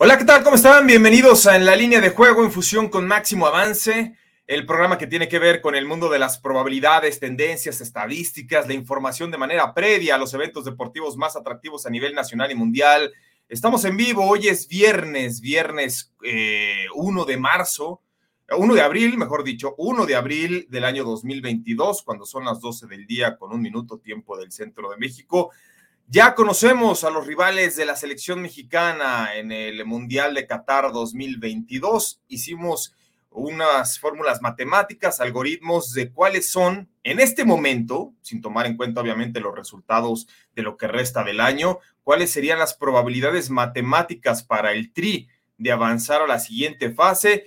Hola, ¿qué tal? ¿Cómo están? Bienvenidos a En la línea de juego en fusión con Máximo Avance, el programa que tiene que ver con el mundo de las probabilidades, tendencias, estadísticas, la información de manera previa a los eventos deportivos más atractivos a nivel nacional y mundial. Estamos en vivo, hoy es viernes, viernes 1 eh, de marzo, 1 de abril, mejor dicho, 1 de abril del año 2022, cuando son las 12 del día con un minuto tiempo del centro de México. Ya conocemos a los rivales de la selección mexicana en el Mundial de Qatar 2022. Hicimos unas fórmulas matemáticas, algoritmos de cuáles son en este momento, sin tomar en cuenta obviamente los resultados de lo que resta del año, cuáles serían las probabilidades matemáticas para el Tri de avanzar a la siguiente fase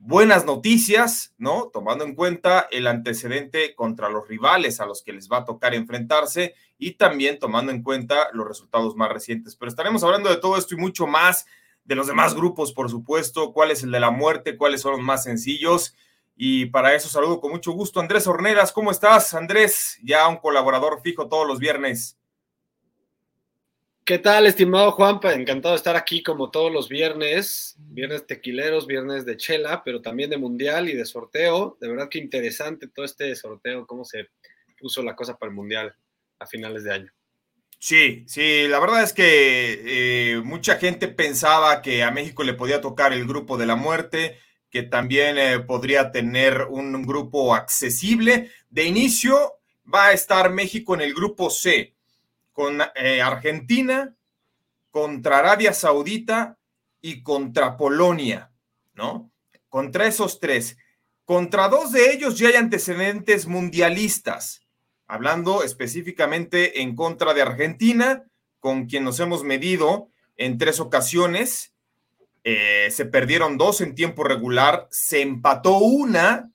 buenas noticias, ¿no? Tomando en cuenta el antecedente contra los rivales a los que les va a tocar enfrentarse y también tomando en cuenta los resultados más recientes. Pero estaremos hablando de todo esto y mucho más, de los demás grupos, por supuesto, cuál es el de la muerte, cuáles son los más sencillos. Y para eso saludo con mucho gusto Andrés Horneras. ¿Cómo estás, Andrés? Ya un colaborador fijo todos los viernes. ¿Qué tal, estimado Juanpa? Encantado de estar aquí como todos los viernes, viernes tequileros, viernes de chela, pero también de mundial y de sorteo. De verdad que interesante todo este sorteo, cómo se puso la cosa para el mundial a finales de año. Sí, sí, la verdad es que eh, mucha gente pensaba que a México le podía tocar el grupo de la muerte, que también eh, podría tener un grupo accesible. De inicio va a estar México en el grupo C con eh, Argentina, contra Arabia Saudita y contra Polonia, ¿no? Contra esos tres. Contra dos de ellos ya hay antecedentes mundialistas, hablando específicamente en contra de Argentina, con quien nos hemos medido en tres ocasiones. Eh, se perdieron dos en tiempo regular, se empató una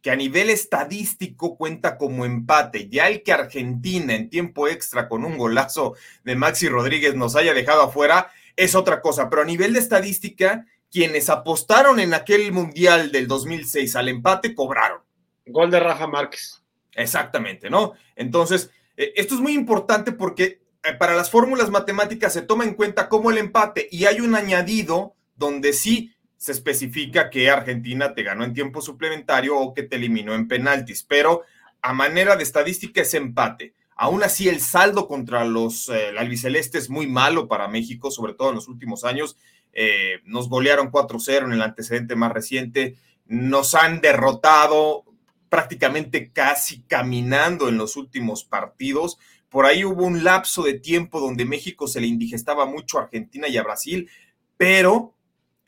que a nivel estadístico cuenta como empate. Ya el que Argentina en tiempo extra con un golazo de Maxi Rodríguez nos haya dejado afuera es otra cosa, pero a nivel de estadística, quienes apostaron en aquel Mundial del 2006 al empate cobraron. Gol de Rafa Márquez. Exactamente, ¿no? Entonces, eh, esto es muy importante porque eh, para las fórmulas matemáticas se toma en cuenta como el empate y hay un añadido donde sí se especifica que Argentina te ganó en tiempo suplementario o que te eliminó en penaltis, pero a manera de estadística es empate. Aún así, el saldo contra los eh, albicelestes es muy malo para México, sobre todo en los últimos años. Eh, nos golearon 4-0 en el antecedente más reciente, nos han derrotado prácticamente casi caminando en los últimos partidos. Por ahí hubo un lapso de tiempo donde México se le indigestaba mucho a Argentina y a Brasil, pero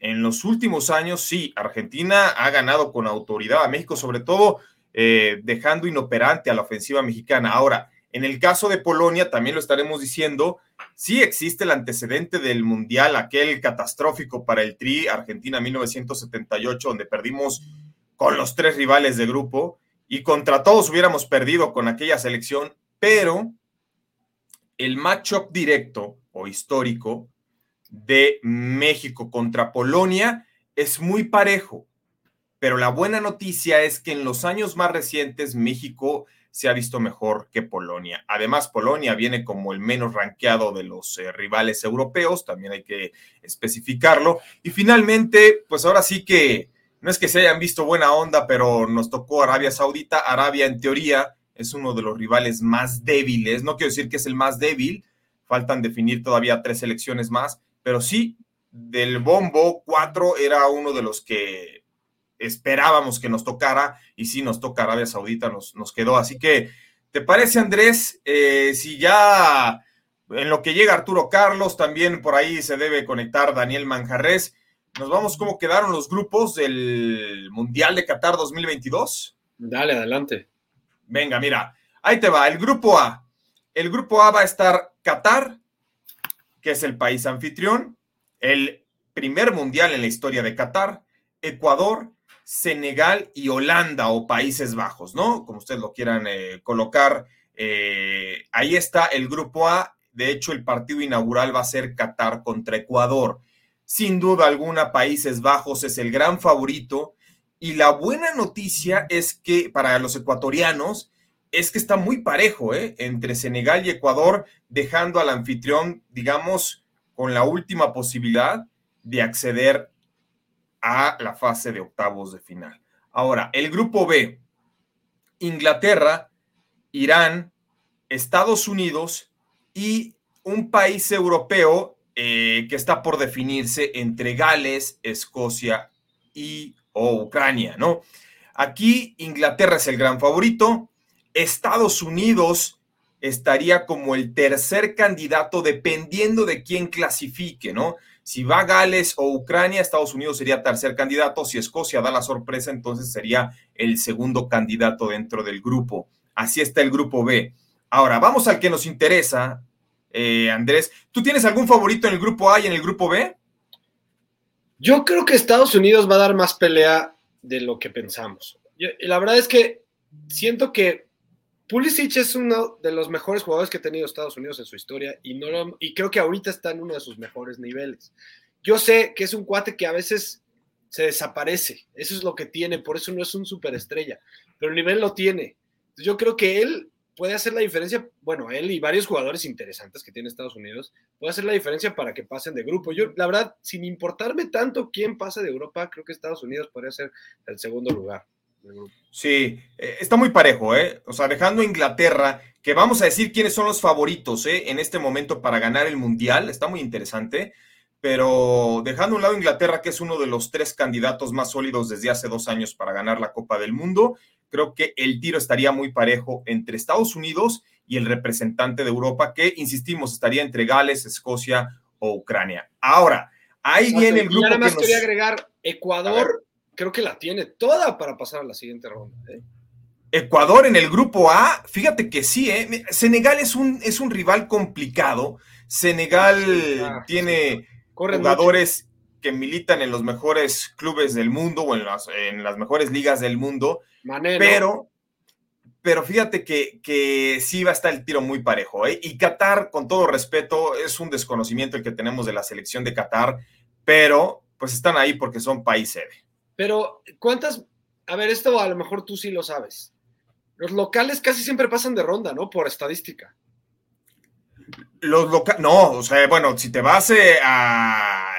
en los últimos años, sí, Argentina ha ganado con autoridad a México, sobre todo eh, dejando inoperante a la ofensiva mexicana. Ahora, en el caso de Polonia, también lo estaremos diciendo, sí existe el antecedente del Mundial, aquel catastrófico para el Tri Argentina 1978, donde perdimos con los tres rivales de grupo y contra todos hubiéramos perdido con aquella selección, pero el matchup directo o histórico de México contra Polonia es muy parejo, pero la buena noticia es que en los años más recientes México se ha visto mejor que Polonia. Además, Polonia viene como el menos ranqueado de los eh, rivales europeos, también hay que especificarlo. Y finalmente, pues ahora sí que no es que se hayan visto buena onda, pero nos tocó Arabia Saudita. Arabia, en teoría, es uno de los rivales más débiles. No quiero decir que es el más débil, faltan definir todavía tres elecciones más, pero sí, del bombo 4 era uno de los que esperábamos que nos tocara y sí nos toca Arabia Saudita, nos, nos quedó. Así que, ¿te parece Andrés? Eh, si ya en lo que llega Arturo Carlos, también por ahí se debe conectar Daniel Manjarres. Nos vamos cómo quedaron los grupos del Mundial de Qatar 2022. Dale, adelante. Venga, mira, ahí te va, el grupo A. El grupo A va a estar Qatar, que es el país anfitrión. El primer mundial en la historia de Qatar, Ecuador, Senegal y Holanda o Países Bajos, ¿no? Como ustedes lo quieran eh, colocar. Eh, ahí está el grupo A. De hecho, el partido inaugural va a ser Qatar contra Ecuador. Sin duda alguna, Países Bajos es el gran favorito. Y la buena noticia es que para los ecuatorianos es que está muy parejo ¿eh? entre Senegal y Ecuador, dejando al anfitrión, digamos, con la última posibilidad de acceder a la fase de octavos de final. Ahora, el grupo B, Inglaterra, Irán, Estados Unidos y un país europeo eh, que está por definirse entre Gales, Escocia y o Ucrania, ¿no? Aquí Inglaterra es el gran favorito, Estados Unidos estaría como el tercer candidato dependiendo de quién clasifique, ¿no? Si va Gales o Ucrania, Estados Unidos sería tercer candidato. Si Escocia da la sorpresa, entonces sería el segundo candidato dentro del grupo. Así está el grupo B. Ahora, vamos al que nos interesa, eh, Andrés. ¿Tú tienes algún favorito en el grupo A y en el grupo B? Yo creo que Estados Unidos va a dar más pelea de lo que pensamos. la verdad es que siento que Pulisic es uno de los mejores jugadores que ha tenido Estados Unidos en su historia y, no y creo que ahorita está en uno de sus mejores niveles. Yo sé que es un cuate que a veces se desaparece, eso es lo que tiene, por eso no es un superestrella, pero el nivel lo tiene. Yo creo que él puede hacer la diferencia, bueno, él y varios jugadores interesantes que tiene Estados Unidos, puede hacer la diferencia para que pasen de grupo. Yo, la verdad, sin importarme tanto quién pase de Europa, creo que Estados Unidos podría ser el segundo lugar. Sí, eh, está muy parejo, ¿eh? O sea, dejando Inglaterra, que vamos a decir quiénes son los favoritos, ¿eh? En este momento para ganar el Mundial, está muy interesante, pero dejando a un lado Inglaterra, que es uno de los tres candidatos más sólidos desde hace dos años para ganar la Copa del Mundo, creo que el tiro estaría muy parejo entre Estados Unidos y el representante de Europa, que, insistimos, estaría entre Gales, Escocia o Ucrania. Ahora, ahí viene el grupo. Y además quería agregar Ecuador creo que la tiene toda para pasar a la siguiente ronda. ¿eh? Ecuador en el grupo A, fíjate que sí, ¿eh? Senegal es un, es un rival complicado. Senegal ah, tiene jugadores que militan en los mejores clubes del mundo o en las, en las mejores ligas del mundo, pero, pero fíjate que, que, sí va a estar el tiro muy parejo. ¿eh? Y Qatar, con todo respeto, es un desconocimiento el que tenemos de la selección de Qatar, pero pues están ahí porque son país sede. Pero, ¿cuántas? A ver, esto a lo mejor tú sí lo sabes. Los locales casi siempre pasan de ronda, ¿no? Por estadística. Los locales, no, o sea, bueno, si te vas eh, a...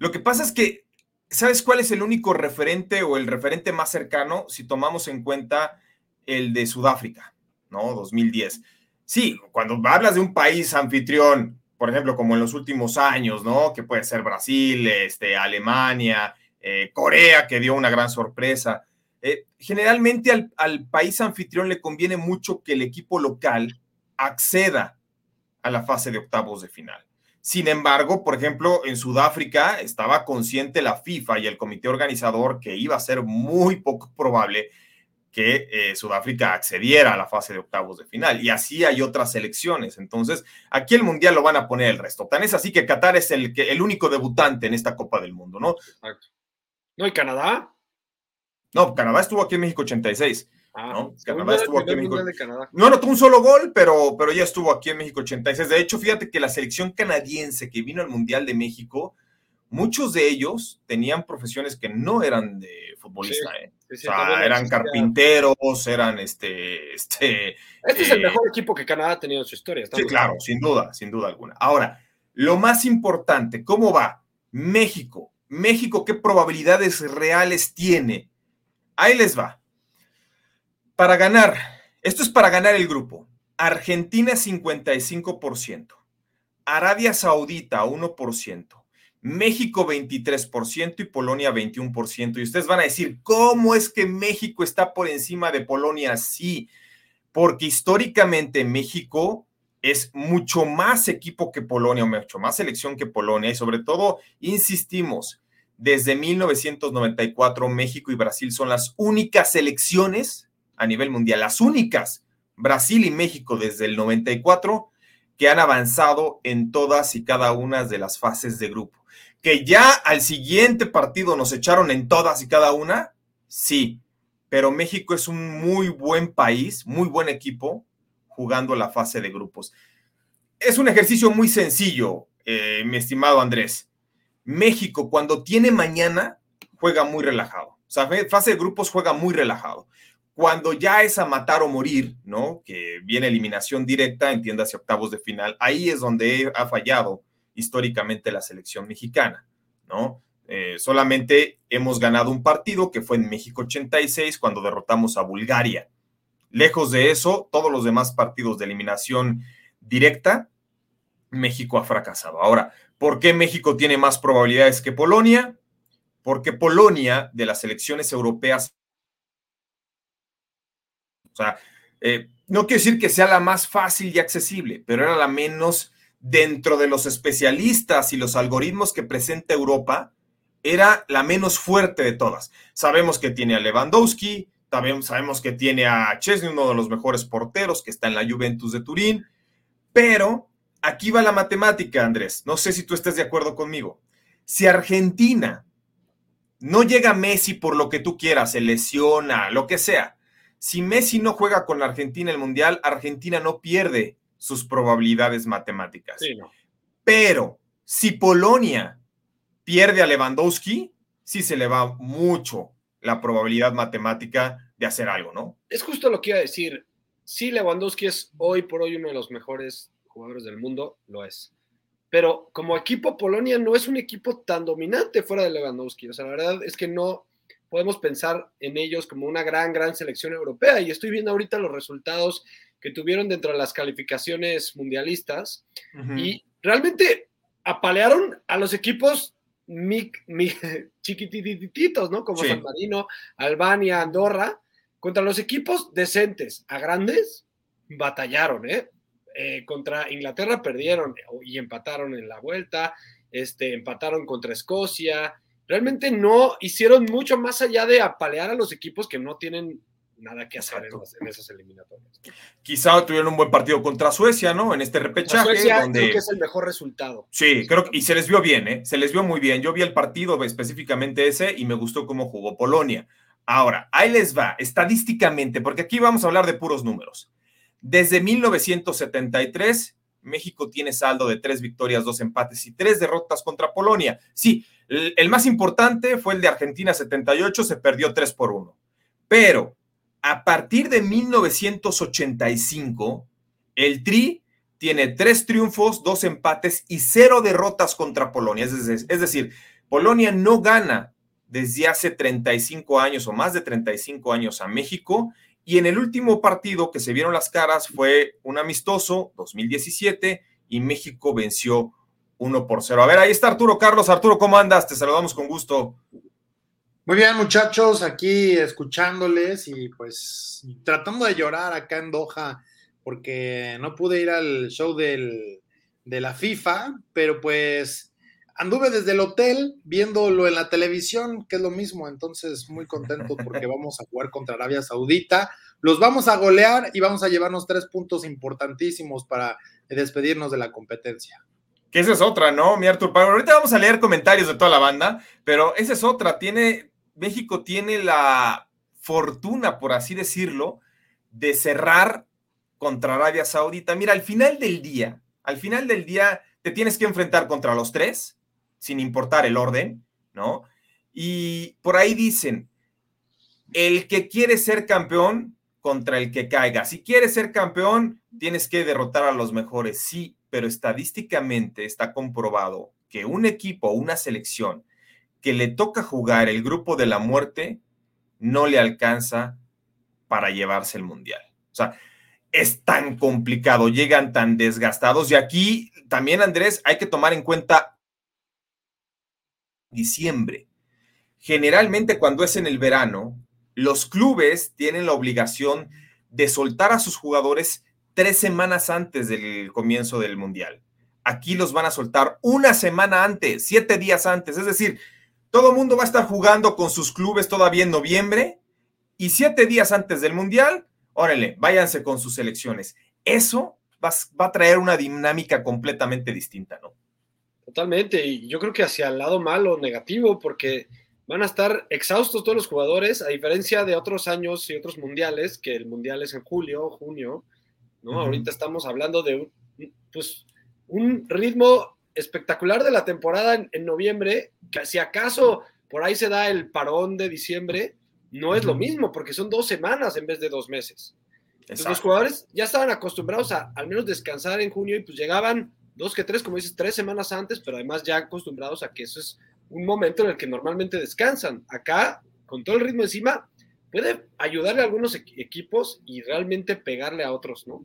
Lo que pasa es que, ¿sabes cuál es el único referente o el referente más cercano si tomamos en cuenta el de Sudáfrica, ¿no? 2010. Sí, cuando hablas de un país anfitrión, por ejemplo, como en los últimos años, ¿no? Que puede ser Brasil, este, Alemania, eh, Corea, que dio una gran sorpresa. Eh, generalmente al, al, país anfitrión le conviene mucho que el equipo local acceda a la fase de octavos de final. Sin embargo, por ejemplo, en Sudáfrica estaba consciente la FIFA y el comité organizador que iba a ser muy poco probable que eh, Sudáfrica accediera a la fase de octavos de final. Y así hay otras selecciones. Entonces, aquí el Mundial lo van a poner el resto. Tan es así que Qatar es el, el único debutante en esta Copa del Mundo, ¿no? Exacto. ¿No? ¿Y Canadá? No, Canadá estuvo aquí en México 86. Ah, ¿no? Canadá estuvo aquí en México. No anotó un solo gol, pero, pero ya estuvo aquí en México 86. De hecho, fíjate que la selección canadiense que vino al Mundial de México, muchos de ellos tenían profesiones que no eran de futbolista, ¿eh? o sea, eran carpinteros, eran este, este. Este es el eh, mejor equipo que Canadá ha tenido en su historia. Sí, claro, sin duda, sin duda alguna. Ahora, lo más importante, ¿cómo va? México México qué probabilidades reales tiene. Ahí les va. Para ganar, esto es para ganar el grupo. Argentina 55%, Arabia Saudita 1%, México 23% y Polonia 21%. Y ustedes van a decir, ¿cómo es que México está por encima de Polonia? Sí, porque históricamente México es mucho más equipo que Polonia, o mucho más selección que Polonia, y sobre todo, insistimos, desde 1994 México y Brasil son las únicas selecciones a nivel mundial, las únicas, Brasil y México desde el 94, que han avanzado en todas y cada una de las fases de grupo. Que ya al siguiente partido nos echaron en todas y cada una, sí, pero México es un muy buen país, muy buen equipo jugando la fase de grupos. Es un ejercicio muy sencillo, eh, mi estimado Andrés. México cuando tiene mañana juega muy relajado. O sea, fase de grupos juega muy relajado. Cuando ya es a matar o morir, ¿no? Que viene eliminación directa, entiéndase octavos de final, ahí es donde ha fallado históricamente la selección mexicana, ¿no? Eh, solamente hemos ganado un partido que fue en México 86 cuando derrotamos a Bulgaria. Lejos de eso, todos los demás partidos de eliminación directa, México ha fracasado. Ahora, ¿por qué México tiene más probabilidades que Polonia? Porque Polonia, de las elecciones europeas, sea, eh, no quiero decir que sea la más fácil y accesible, pero era la menos dentro de los especialistas y los algoritmos que presenta Europa, era la menos fuerte de todas. Sabemos que tiene a Lewandowski, también sabemos que tiene a Chesney, uno de los mejores porteros que está en la Juventus de Turín, pero aquí va la matemática, Andrés. No sé si tú estés de acuerdo conmigo. Si Argentina no llega Messi por lo que tú quieras, se lesiona, lo que sea. Si Messi no juega con la Argentina el Mundial, Argentina no pierde sus probabilidades matemáticas. Pero si Polonia pierde a Lewandowski, sí se le va mucho la probabilidad matemática de hacer algo, ¿no? Es justo lo que iba a decir. Sí, Lewandowski es hoy por hoy uno de los mejores jugadores del mundo, lo es. Pero como equipo, Polonia no es un equipo tan dominante fuera de Lewandowski. O sea, la verdad es que no podemos pensar en ellos como una gran, gran selección europea. Y estoy viendo ahorita los resultados que tuvieron dentro de las calificaciones mundialistas. Y realmente apalearon a los equipos mi, chiquitititos, ¿no? Como San Marino, Albania, Andorra, contra los equipos decentes a grandes, batallaron, ¿eh? eh contra Inglaterra perdieron y empataron en la vuelta, este, empataron contra Escocia. Realmente no hicieron mucho más allá de apalear a los equipos que no tienen nada que hacer en, esas eliminatorias. Quizá tuvieron un buen partido contra Suecia, ¿no? En este repechaje. Suecia creo que es el mejor resultado. Sí, creo que, y se les vio bien, ¿eh? Se les vio muy bien. Yo vi el partido específicamente ese y me gustó cómo jugó Polonia. Ahora, ahí les va, estadísticamente, porque aquí vamos a hablar de puros números. Desde 1973, México tiene saldo de tres victorias, dos empates y tres derrotas contra Polonia. Sí, el, más importante fue el de Argentina 78, se perdió 3 por 1. Pero a partir de 1985, el Tri tiene tres triunfos, dos empates y cero derrotas contra Polonia. Es decir, Polonia no gana desde hace 35 años o más de 35 años a México. Y en el último partido que se vieron las caras fue un amistoso 2017 y México venció 1 por 0. A ver, ahí está Arturo Carlos. Arturo, ¿cómo andas? Te saludamos con gusto. Muy bien, muchachos, aquí escuchándoles y pues tratando de llorar acá en Doha porque no pude ir al show del, de la FIFA, pero pues anduve desde el hotel viéndolo en la televisión, que es lo mismo, entonces muy contento porque vamos a jugar contra Arabia Saudita, los vamos a golear y vamos a llevarnos tres puntos importantísimos para despedirnos de la competencia. Que esa es otra, ¿no, mi Artur? Ahorita vamos a leer comentarios de toda la banda, pero esa es otra. Tiene, México tiene la fortuna, por así decirlo, de cerrar contra Arabia Saudita. Mira, al final del día, al final del día te tienes que enfrentar contra los tres, sin importar el orden, ¿no? Y por ahí dicen, el que quiere ser campeón contra el que caiga. Si quieres ser campeón, tienes que derrotar a los mejores, sí, pero estadísticamente está comprobado que un equipo, una selección que le toca jugar el grupo de la muerte no le alcanza para llevarse el mundial. O sea, es tan complicado, llegan tan desgastados y aquí también, Andrés, hay que tomar en cuenta diciembre. Generalmente cuando es en el verano, los clubes tienen la obligación de soltar a sus jugadores tres semanas antes del comienzo del mundial. Aquí los van a soltar una semana antes, siete días antes, es decir, todo el mundo va a estar jugando con sus clubes todavía en noviembre y siete días antes del Mundial, órale, váyanse con sus selecciones. Eso va, a traer una dinámica completamente distinta, ¿no? Totalmente, y yo creo que hacia el lado malo, negativo, porque van a estar exhaustos todos los jugadores, a diferencia de otros años y otros mundiales, que el mundial es en julio, junio, ¿no? Ahorita estamos hablando de un, pues, un ritmo espectacular de la temporada en, noviembre, que si acaso por ahí se da el parón de diciembre, no es lo mismo, porque son dos semanas en vez de dos meses. Entonces, los jugadores ya estaban acostumbrados a al menos descansar en junio y pues llegaban dos que tres, como dices, tres semanas antes, pero además ya acostumbrados a que eso es un momento en el que normalmente descansan. Acá, con todo el ritmo encima, puede ayudarle a algunos equipos y realmente pegarle a otros, ¿no?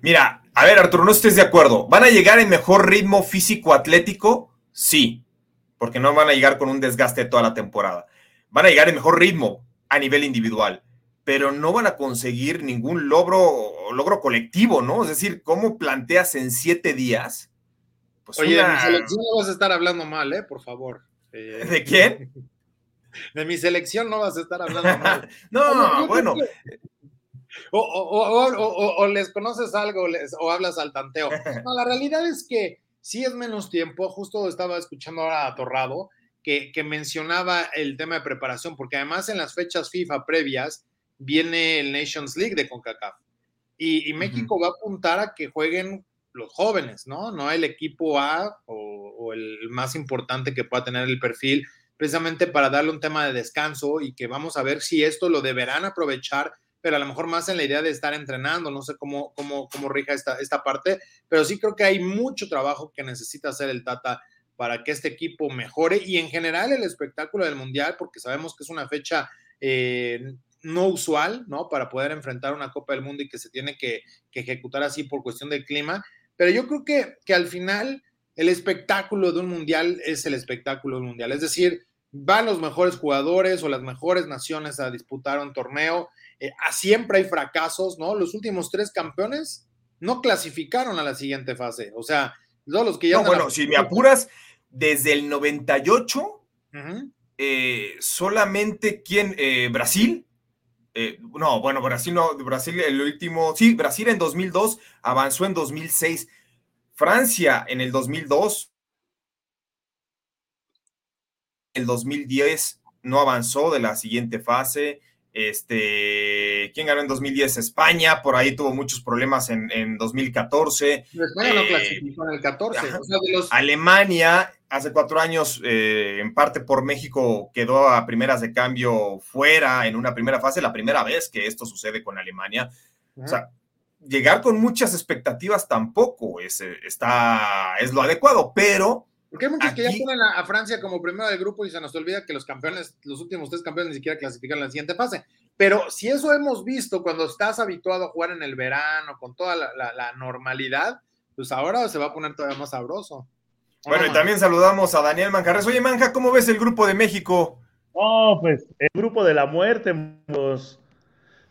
Mira, a ver, Arturo, no estés de acuerdo. ¿Van a llegar en mejor ritmo físico-atlético? Sí, porque no van a llegar con un desgaste toda la temporada. Van a llegar en mejor ritmo a nivel individual, pero no van a conseguir ningún logro, logro colectivo, ¿no? Es decir, ¿cómo planteas en siete días? Pues Oye, de mi selección no vas a estar hablando mal, ¿eh? Por favor. Eh, ¿De quién? De mi selección no vas a estar hablando mal. no, bueno. O, les conoces algo o hablas al tanteo. No, la realidad es que sí es menos tiempo. Justo estaba escuchando ahora a Torrado que, mencionaba el tema de preparación, porque además en las fechas FIFA previas viene el Nations League de CONCACAF. Y, México va a apuntar a que jueguen los jóvenes, ¿no? No el equipo A o, o, el más importante que pueda tener el perfil, precisamente para darle un tema de descanso y que vamos a ver si esto lo deberán aprovechar pero a lo mejor más en la idea de estar entrenando, no sé cómo, cómo, cómo rija esta, esta parte, pero sí creo que hay mucho trabajo que necesita hacer el Tata para que este equipo mejore y en general el espectáculo del Mundial, porque sabemos que es una fecha eh, no usual, ¿no? Para poder enfrentar una Copa del Mundo y que se tiene que, que ejecutar así por cuestión del clima, pero yo creo que, que al final el espectáculo de un Mundial es el espectáculo del Mundial, es decir, van los mejores jugadores o las mejores naciones a disputar un torneo eh, siempre hay fracasos, ¿no? Los últimos tres campeones no clasificaron a la siguiente fase. O sea, todos los que ya. No, bueno, si me apuras, desde el 98, eh, solamente quién, eh, Brasil. No, bueno, Brasil no, Brasil el último, sí, Brasil en 2002 avanzó en 2006, Francia en el 2002, el 2010 no avanzó de la siguiente fase, este, ¿quién ganó en 2010? España, por ahí tuvo muchos problemas en, 2014. España no eh, clasificó en el 14. Alemania, hace cuatro años, eh, en parte por México, quedó a primeras de cambio fuera en una primera fase, la primera vez que esto sucede con Alemania. O sea, llegar con muchas expectativas tampoco es, está, es lo adecuado, pero porque hay muchos que ya ponen a, Francia como primero del grupo y se nos olvida que los campeones, los últimos tres campeones ni siquiera clasifican la siguiente fase. Pero si eso hemos visto cuando estás habituado a jugar en el verano con toda la, normalidad, pues ahora se va a poner todavía más sabroso. Bueno, y también saludamos a Daniel Manjarres. Oye, Manja, ¿cómo ves el grupo de México? Oh, pues el grupo de la muerte,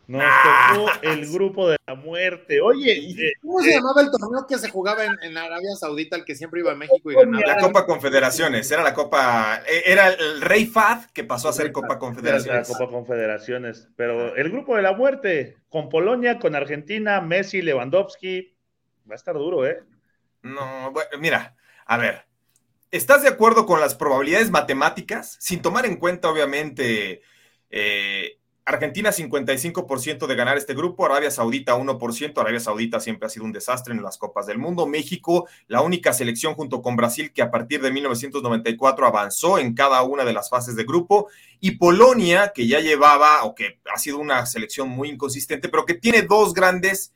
nos ah. tocó el grupo de la muerte. Oye, eh, ¿cómo se eh, llamaba el torneo que se jugaba en, Arabia Saudita, el que siempre iba a México y ganaba? La Copa Confederaciones, era la Copa, eh, era el Rey Fad que pasó a ser Copa Confederaciones. La Copa Confederaciones, pero el grupo de la muerte, con Polonia, con Argentina, Messi, Lewandowski, va a estar duro, ¿eh? No, bueno, mira, a ver, ¿estás de acuerdo con las probabilidades matemáticas? Sin tomar en cuenta, obviamente, eh, Argentina 55% de ganar este grupo, Arabia Saudita 1%, Arabia Saudita siempre ha sido un desastre en las Copas del Mundo, México, la única selección junto con Brasil que a partir de 1994 avanzó en cada una de las fases de grupo, y Polonia, que ya llevaba, o que ha sido una selección muy inconsistente, pero que tiene dos grandes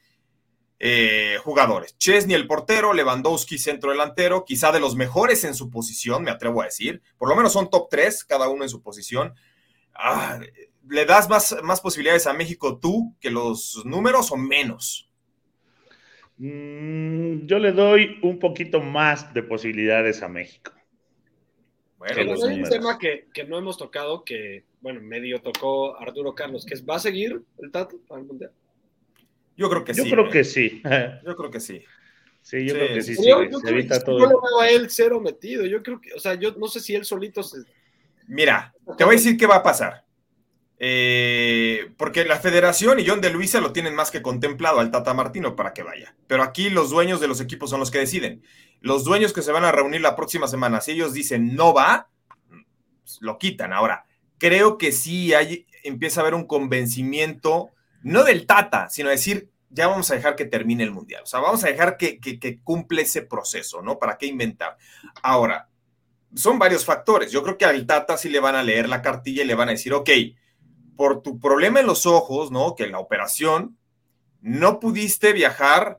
eh, jugadores, Chesney el portero, Lewandowski centro delantero, quizá de los mejores en su posición, me atrevo a decir, por lo menos son top 3, cada uno en su posición. Ah, ¿Le das más, más posibilidades a México tú que los números o menos? Mm, yo le doy un poquito más de posibilidades a México. Bueno, hay un tema que, no hemos tocado, que, bueno, medio tocó Arturo Carlos, que es, ¿va a seguir el Tato para el Mundial? Yo creo que sí. Yo creo que sí. Yo creo que sí. Sí, yo creo que sí. Yo, yo, lo veo a él cero metido. Yo creo que, o sea, yo no sé si él solito se. Mira, te voy a decir qué va a pasar. Eh, porque la federación y John de Luisa lo tienen más que contemplado al Tata Martino para que vaya. Pero aquí los dueños de los equipos son los que deciden. Los dueños que se van a reunir la próxima semana, si ellos dicen no va, pues, lo quitan. Ahora, creo que sí hay, empieza a haber un convencimiento, no del Tata, sino decir, ya vamos a dejar que termine el Mundial. O sea, vamos a dejar que, que cumple ese proceso, ¿no? ¿Para qué inventar? Ahora, son varios factores. Yo creo que al Tata sí le van a leer la cartilla y le van a decir, ok, por tu problema en los ojos, ¿no? Que la operación, no pudiste viajar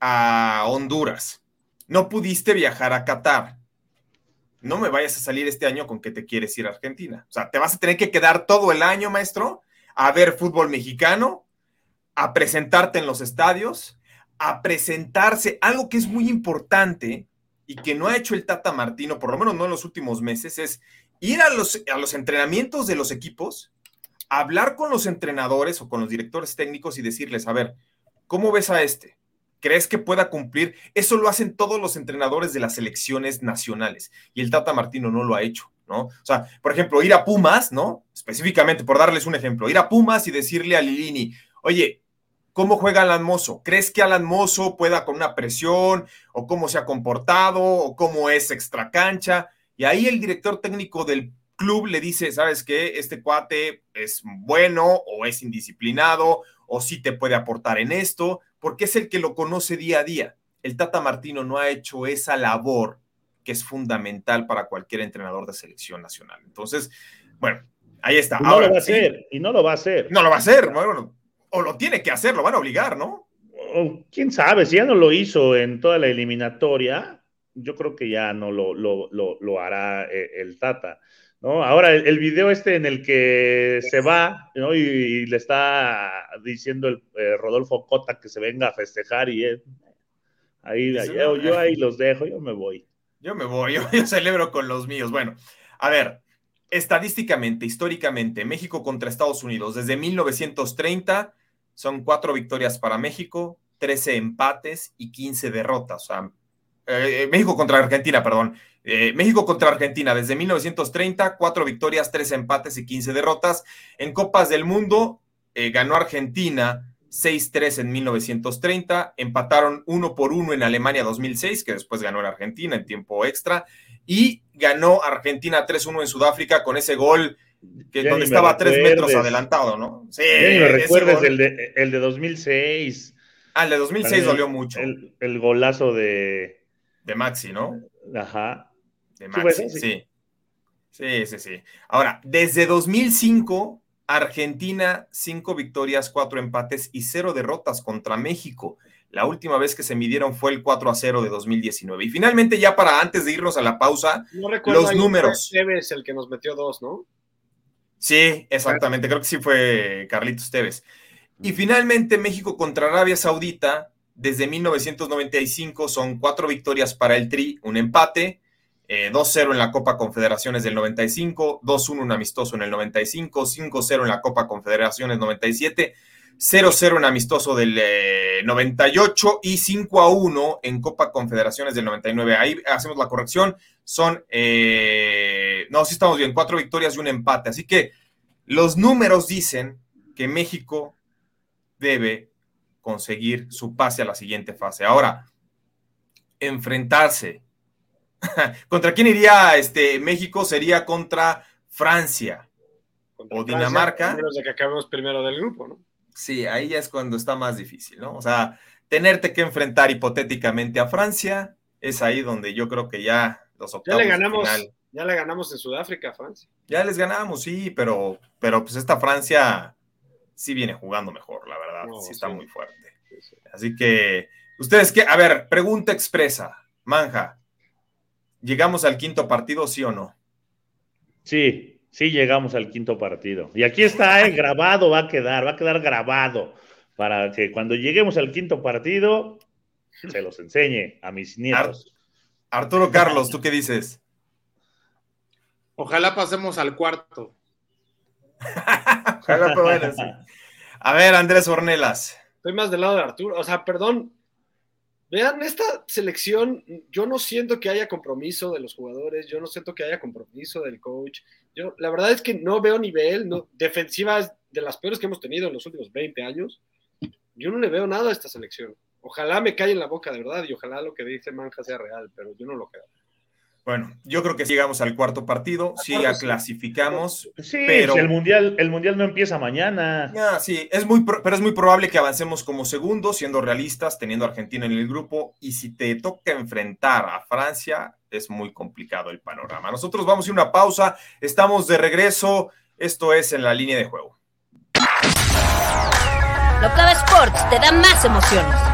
a Honduras, no pudiste viajar a Qatar. No me vayas a salir este año con que te quieres ir a Argentina. O sea, te vas a tener que quedar todo el año, maestro, a ver fútbol mexicano, a presentarte en los estadios, a presentarse. Algo que es muy importante y que no ha hecho el Tata Martino, por lo menos no en los últimos meses, es ir a los, a los entrenamientos de los equipos hablar con los entrenadores o con los directores técnicos y decirles, a ver, ¿cómo ves a este? ¿Crees que pueda cumplir? Eso lo hacen todos los entrenadores de las selecciones nacionales y el Tata Martino no lo ha hecho, ¿no? O sea, por ejemplo, ir a Pumas, ¿no? Específicamente, por darles un ejemplo, ir a Pumas y decirle a Lilini, oye, ¿cómo juega Alan Mozo? ¿Crees que Alan Mozo pueda con una presión o cómo se ha comportado o cómo es extra cancha? Y ahí el director técnico del club le dice, ¿sabes qué? Este cuate es bueno o es indisciplinado o sí te puede aportar en esto, porque es el que lo conoce día a día. El Tata Martino no ha hecho esa labor que es fundamental para cualquier entrenador de selección nacional. Entonces, bueno, ahí está. no lo va a hacer, y no lo va a hacer. No lo va a hacer, bueno, o lo tiene que hacer, lo van a obligar, ¿no? quién sabe, si ya no lo hizo en toda la eliminatoria, yo creo que ya no lo, lo, hará eh, el Tata. Ahora, el, video este en el que se va, Y, le está diciendo el eh, Rodolfo Cota que se venga a festejar y ahí, yo, ahí los dejo, yo me voy. Yo me voy, yo, celebro con los míos. Bueno, a ver, estadísticamente, históricamente, México contra Estados Unidos, desde 1930 son cuatro victorias para México, 13 empates y 15 derrotas. O sea, eh, México contra Argentina, perdón. Eh, México contra Argentina desde 1930, cuatro victorias, tres empates y 15 derrotas. En Copas del Mundo eh, ganó Argentina 6-3 en 1930, empataron uno por uno en Alemania 2006, que después ganó en Argentina en tiempo extra, y ganó Argentina 3-1 en Sudáfrica con ese gol que donde estaba tres metros adelantado, ¿no? Sí, me recuerdes el de, el de 2006. Ah, el de 2006 dolió mucho. el golazo de... De Maxi, ¿no? Ajá sí. sí. Sí, sí, Ahora, desde 2005, Argentina, cinco victorias, cuatro empates y cero derrotas contra México. La última vez que se midieron fue el 4 a 0 de 2019. Y finalmente, ya para antes de irnos a la pausa, los números. Tevez el que nos metió dos, ¿no? Sí, exactamente. Creo que sí fue Carlitos Tevez. Y finalmente, México contra Arabia Saudita, desde 1995 son cuatro victorias para el Tri, un empate, 2-0 eh, en la Copa Confederaciones del 95, 2-1 un amistoso en el 95, 5-0 en la Copa Confederaciones 97, 0-0 en amistoso del 98 eh, y 5-1 en Copa Confederaciones del 99. Ahí hacemos la corrección. Son, eh, no, sí estamos bien, cuatro victorias y un empate. Así que los números dicen que México debe conseguir su pase a la siguiente fase. Ahora, enfrentarse ¿Contra quién iría este, México? Sería contra Francia o Dinamarca. de que acabemos primero del grupo, ¿no? Sí, ahí ya es cuando está más difícil, ¿no? O sea, tenerte que enfrentar hipotéticamente a Francia es ahí donde yo creo que ya los octavos ya le ganamos, Ya le ganamos en Sudáfrica a Francia. Ya les ganamos, sí, pero, pero pues esta Francia sí viene jugando mejor, la verdad. sí está muy fuerte. Así que, ustedes qué, a ver, pregunta expresa, Manja. ¿Llegamos al quinto partido, sí o no? Sí, sí llegamos al quinto partido. Y aquí está, eh, grabado va a quedar, va a quedar grabado para que cuando lleguemos al quinto partido se los enseñe a mis nietos. Arturo Carlos, ¿tú qué dices? Ojalá pasemos al cuarto. Ojalá, bueno, A ver, Andrés Ornelas. Estoy más del lado de Arturo. O sea, perdón, Vean, esta selección, yo no siento que haya compromiso de los jugadores, yo no siento que haya compromiso del coach. Yo, la verdad es que no veo nivel, no, defensivas de las peores que hemos tenido en los últimos 20 años. Yo no le veo nada a esta selección. Ojalá me calle en la boca de verdad y ojalá lo que dice Manja sea real, pero yo no lo creo. Bueno, yo creo que llegamos al cuarto partido, sí, ya clasificamos. Sí, pero el mundial, el mundial no empieza mañana. Ya, sí, es muy, pero es muy probable que avancemos como segundo, siendo realistas, teniendo a Argentina en el grupo. Y si te toca enfrentar a Francia, es muy complicado el panorama. Nosotros vamos a ir una pausa, estamos de regreso. Esto es en la línea de juego. Locava Sports te da más emociones.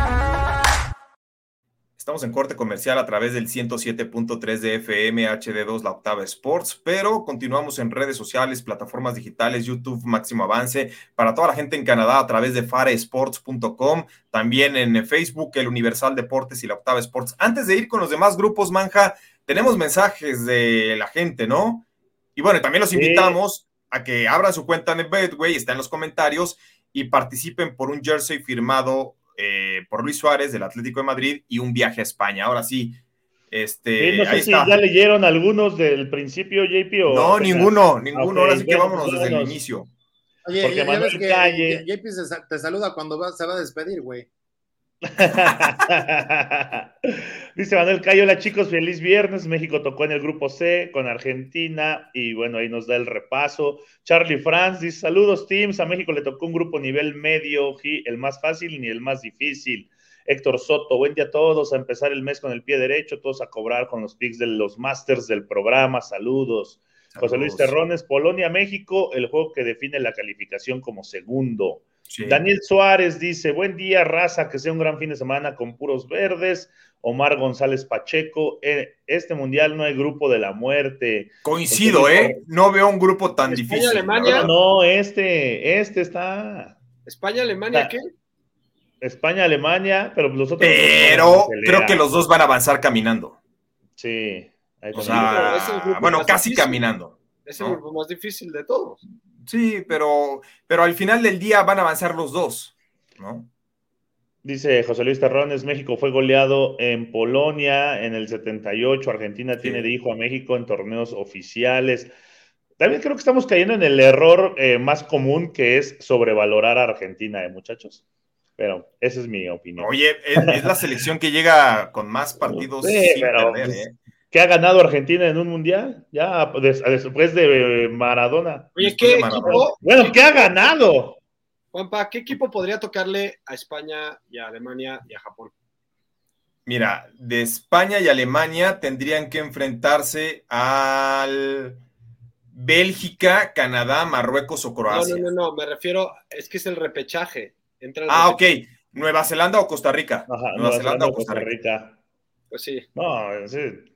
Estamos en corte comercial a través del 107.3 de FM HD2 La Octava Sports, pero continuamos en redes sociales, plataformas digitales, YouTube Máximo Avance, para toda la gente en Canadá a través de faresports.com, también en Facebook, el Universal Deportes y La Octava Sports. Antes de ir con los demás grupos, Manja, tenemos mensajes de la gente, ¿no? Y bueno, también los invitamos a que abran su cuenta en Betway, está en los comentarios, y participen por un jersey firmado eh, por Luis Suárez del Atlético de Madrid y un viaje a España. Ahora sí, este. no sé si ya leyeron algunos del principio, JP. O no, ninguno, ninguno. Ahora sí que vámonos desde el inicio. Oye, Porque ya, ves que Calle... JP te saluda cuando se va a despedir, güey. Dice Manuel Cayo, hola chicos, feliz viernes. México tocó en el grupo C con Argentina y bueno, ahí nos da el repaso. Charlie Franz dice, saludos teams, a México le tocó un grupo nivel medio, el más fácil ni el más difícil. Héctor Soto, buen día a todos, a empezar el mes con el pie derecho, todos a cobrar con los picks de los masters del programa, saludos. José Luis Terrones, Polonia, México, el juego que define la calificación como segundo. Daniel Suárez dice, buen día, raza, que sea un gran fin de semana con puros verdes. Omar González Pacheco, en este mundial no hay grupo de la muerte. Coincido, ¿eh? No veo un grupo tan España, difícil. Alemania. No, este, este está. España, Alemania, ¿qué? España, Alemania, pero los otros. Pero creo que los dos van a avanzar caminando. Sí. O sea, bueno, casi caminando. Es el grupo más difícil de todos. Sí, pero, pero al final del día van a avanzar los dos, ¿no? Dice José Luis Terrones, México fue goleado en Polonia en el 78, Argentina tiene de hijo a México en torneos oficiales. También creo que estamos cayendo en el error eh, más común que es sobrevalorar a Argentina, ¿eh, muchachos? Pero esa es mi opinión. Oye, es, la selección que llega con más partidos sin perder, pues, ¿eh? ¿Qué ha ganado Argentina en un mundial? Ya después de Maradona. Oye, ¿qué equipo? Bueno, ¿qué ha ganado? Juanpa, ¿qué equipo podría tocarle a España y a Alemania y a Japón? Mira, de España y Alemania tendrían que enfrentarse al Bélgica, Canadá, Marruecos o Croacia. No, no, no, me refiero, es que es el repechaje. ah, ok. Nueva Zelanda o Costa Rica. Nueva, Zelanda, o Costa Rica. Pues sí. No, sí.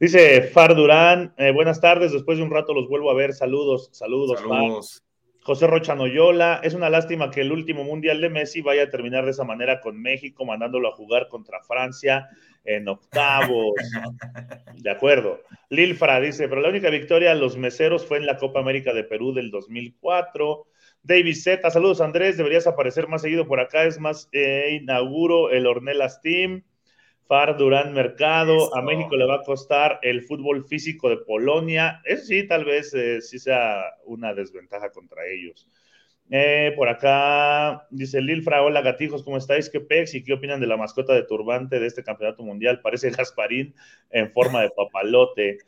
Dice Far Durán, eh, buenas tardes, después de un rato los vuelvo a ver, saludos, saludos. saludos. José Rocha Noyola, es una lástima que el último Mundial de Messi vaya a terminar de esa manera con México, mandándolo a jugar contra Francia en octavos. De acuerdo. Lilfra dice, pero la única victoria a los meseros fue en la Copa América de Perú del 2004. David Z, saludos Andrés, deberías aparecer más seguido por acá, es más, eh, inauguro el Ornelas Team. Far Durán Mercado. A México le va a costar el fútbol físico de Polonia. Eso sí, tal vez eh, sí sea una desventaja contra ellos. Eh, por acá dice Lilfra, hola gatijos, ¿cómo estáis? ¿Qué pex y qué opinan de la mascota de turbante de este campeonato mundial? Parece Gasparín en forma de papalote.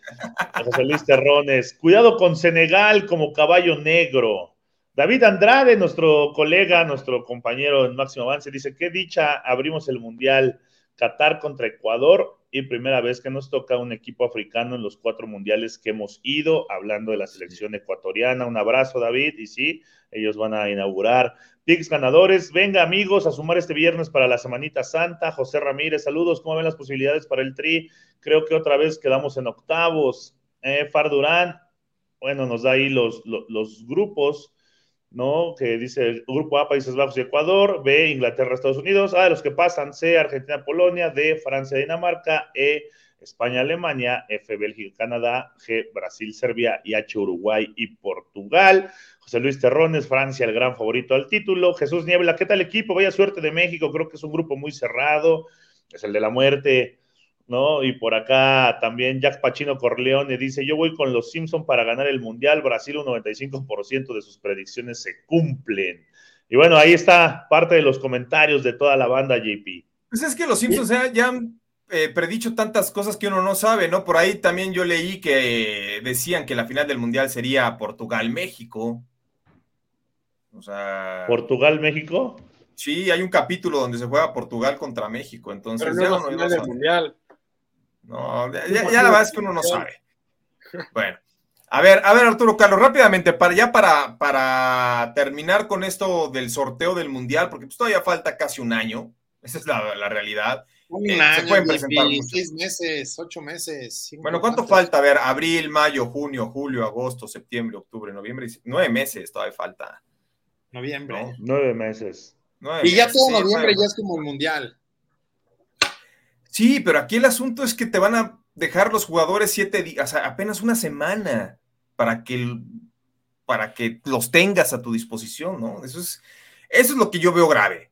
José Luis Terrones, cuidado con Senegal como caballo negro. David Andrade, nuestro colega, nuestro compañero en Máximo Avance, dice, qué dicha, abrimos el mundial. Qatar contra Ecuador y primera vez que nos toca un equipo africano en los cuatro mundiales que hemos ido, hablando de la selección ecuatoriana. Un abrazo, David, y sí, ellos van a inaugurar. Pix ganadores, venga amigos a sumar este viernes para la Semanita Santa. José Ramírez, saludos, ¿cómo ven las posibilidades para el Tri? Creo que otra vez quedamos en octavos. Eh, Far Durán, bueno, nos da ahí los, los grupos. ¿No? Que dice Grupo A, Países Bajos y Ecuador, B, Inglaterra, Estados Unidos, A, los que pasan, C, Argentina, Polonia, D, Francia, Dinamarca, E, España, Alemania, F, Bélgica, Canadá, G, Brasil, Serbia y H, Uruguay y Portugal. José Luis Terrones, Francia, el gran favorito al título. Jesús Niebla, ¿qué tal equipo? Vaya suerte de México, creo que es un grupo muy cerrado. es el de la muerte, ¿no? Y por acá también Jack Pachino Corleone dice, yo voy con los Simpson para ganar el Mundial, Brasil un 95% de sus predicciones se cumplen. Y bueno, ahí está parte de los comentarios de toda la banda, JP. Pues es que los Simpsons ya, ya han eh, predicho tantas cosas que uno no sabe, ¿no? Por ahí también yo leí que decían que la final del Mundial sería Portugal-México. O sea... ¿Portugal-México? Sí, hay un capítulo donde se juega Portugal contra México, entonces Pero no ya final no del sabe. mundial. No, ya, ya- ya la verdad es que uno no sabe. Bueno, a ver, a ver, Arturo Carlos, rápidamente, para ya para, para terminar con esto del sorteo del Mundial, porque pues todavía falta casi un año, esa es la, la realidad. Un Eh, se año, pueden presentar seis meses, ocho meses. cinco, Bueno, ¿cuánto falta? A ver, abril, mayo, junio, julio, agosto, septiembre, octubre, noviembre, nueve meses todavía falta. Noviembre. ¿no? Nueve meses. Nueve Y ya meses, todo sí, noviembre ya es como el mundial. Sí, pero aquí el asunto es que te van a dejar los jugadores siete días, o sea, apenas una semana para que, para que los tengas a tu disposición, ¿no? Eso es, eso es lo que yo veo grave.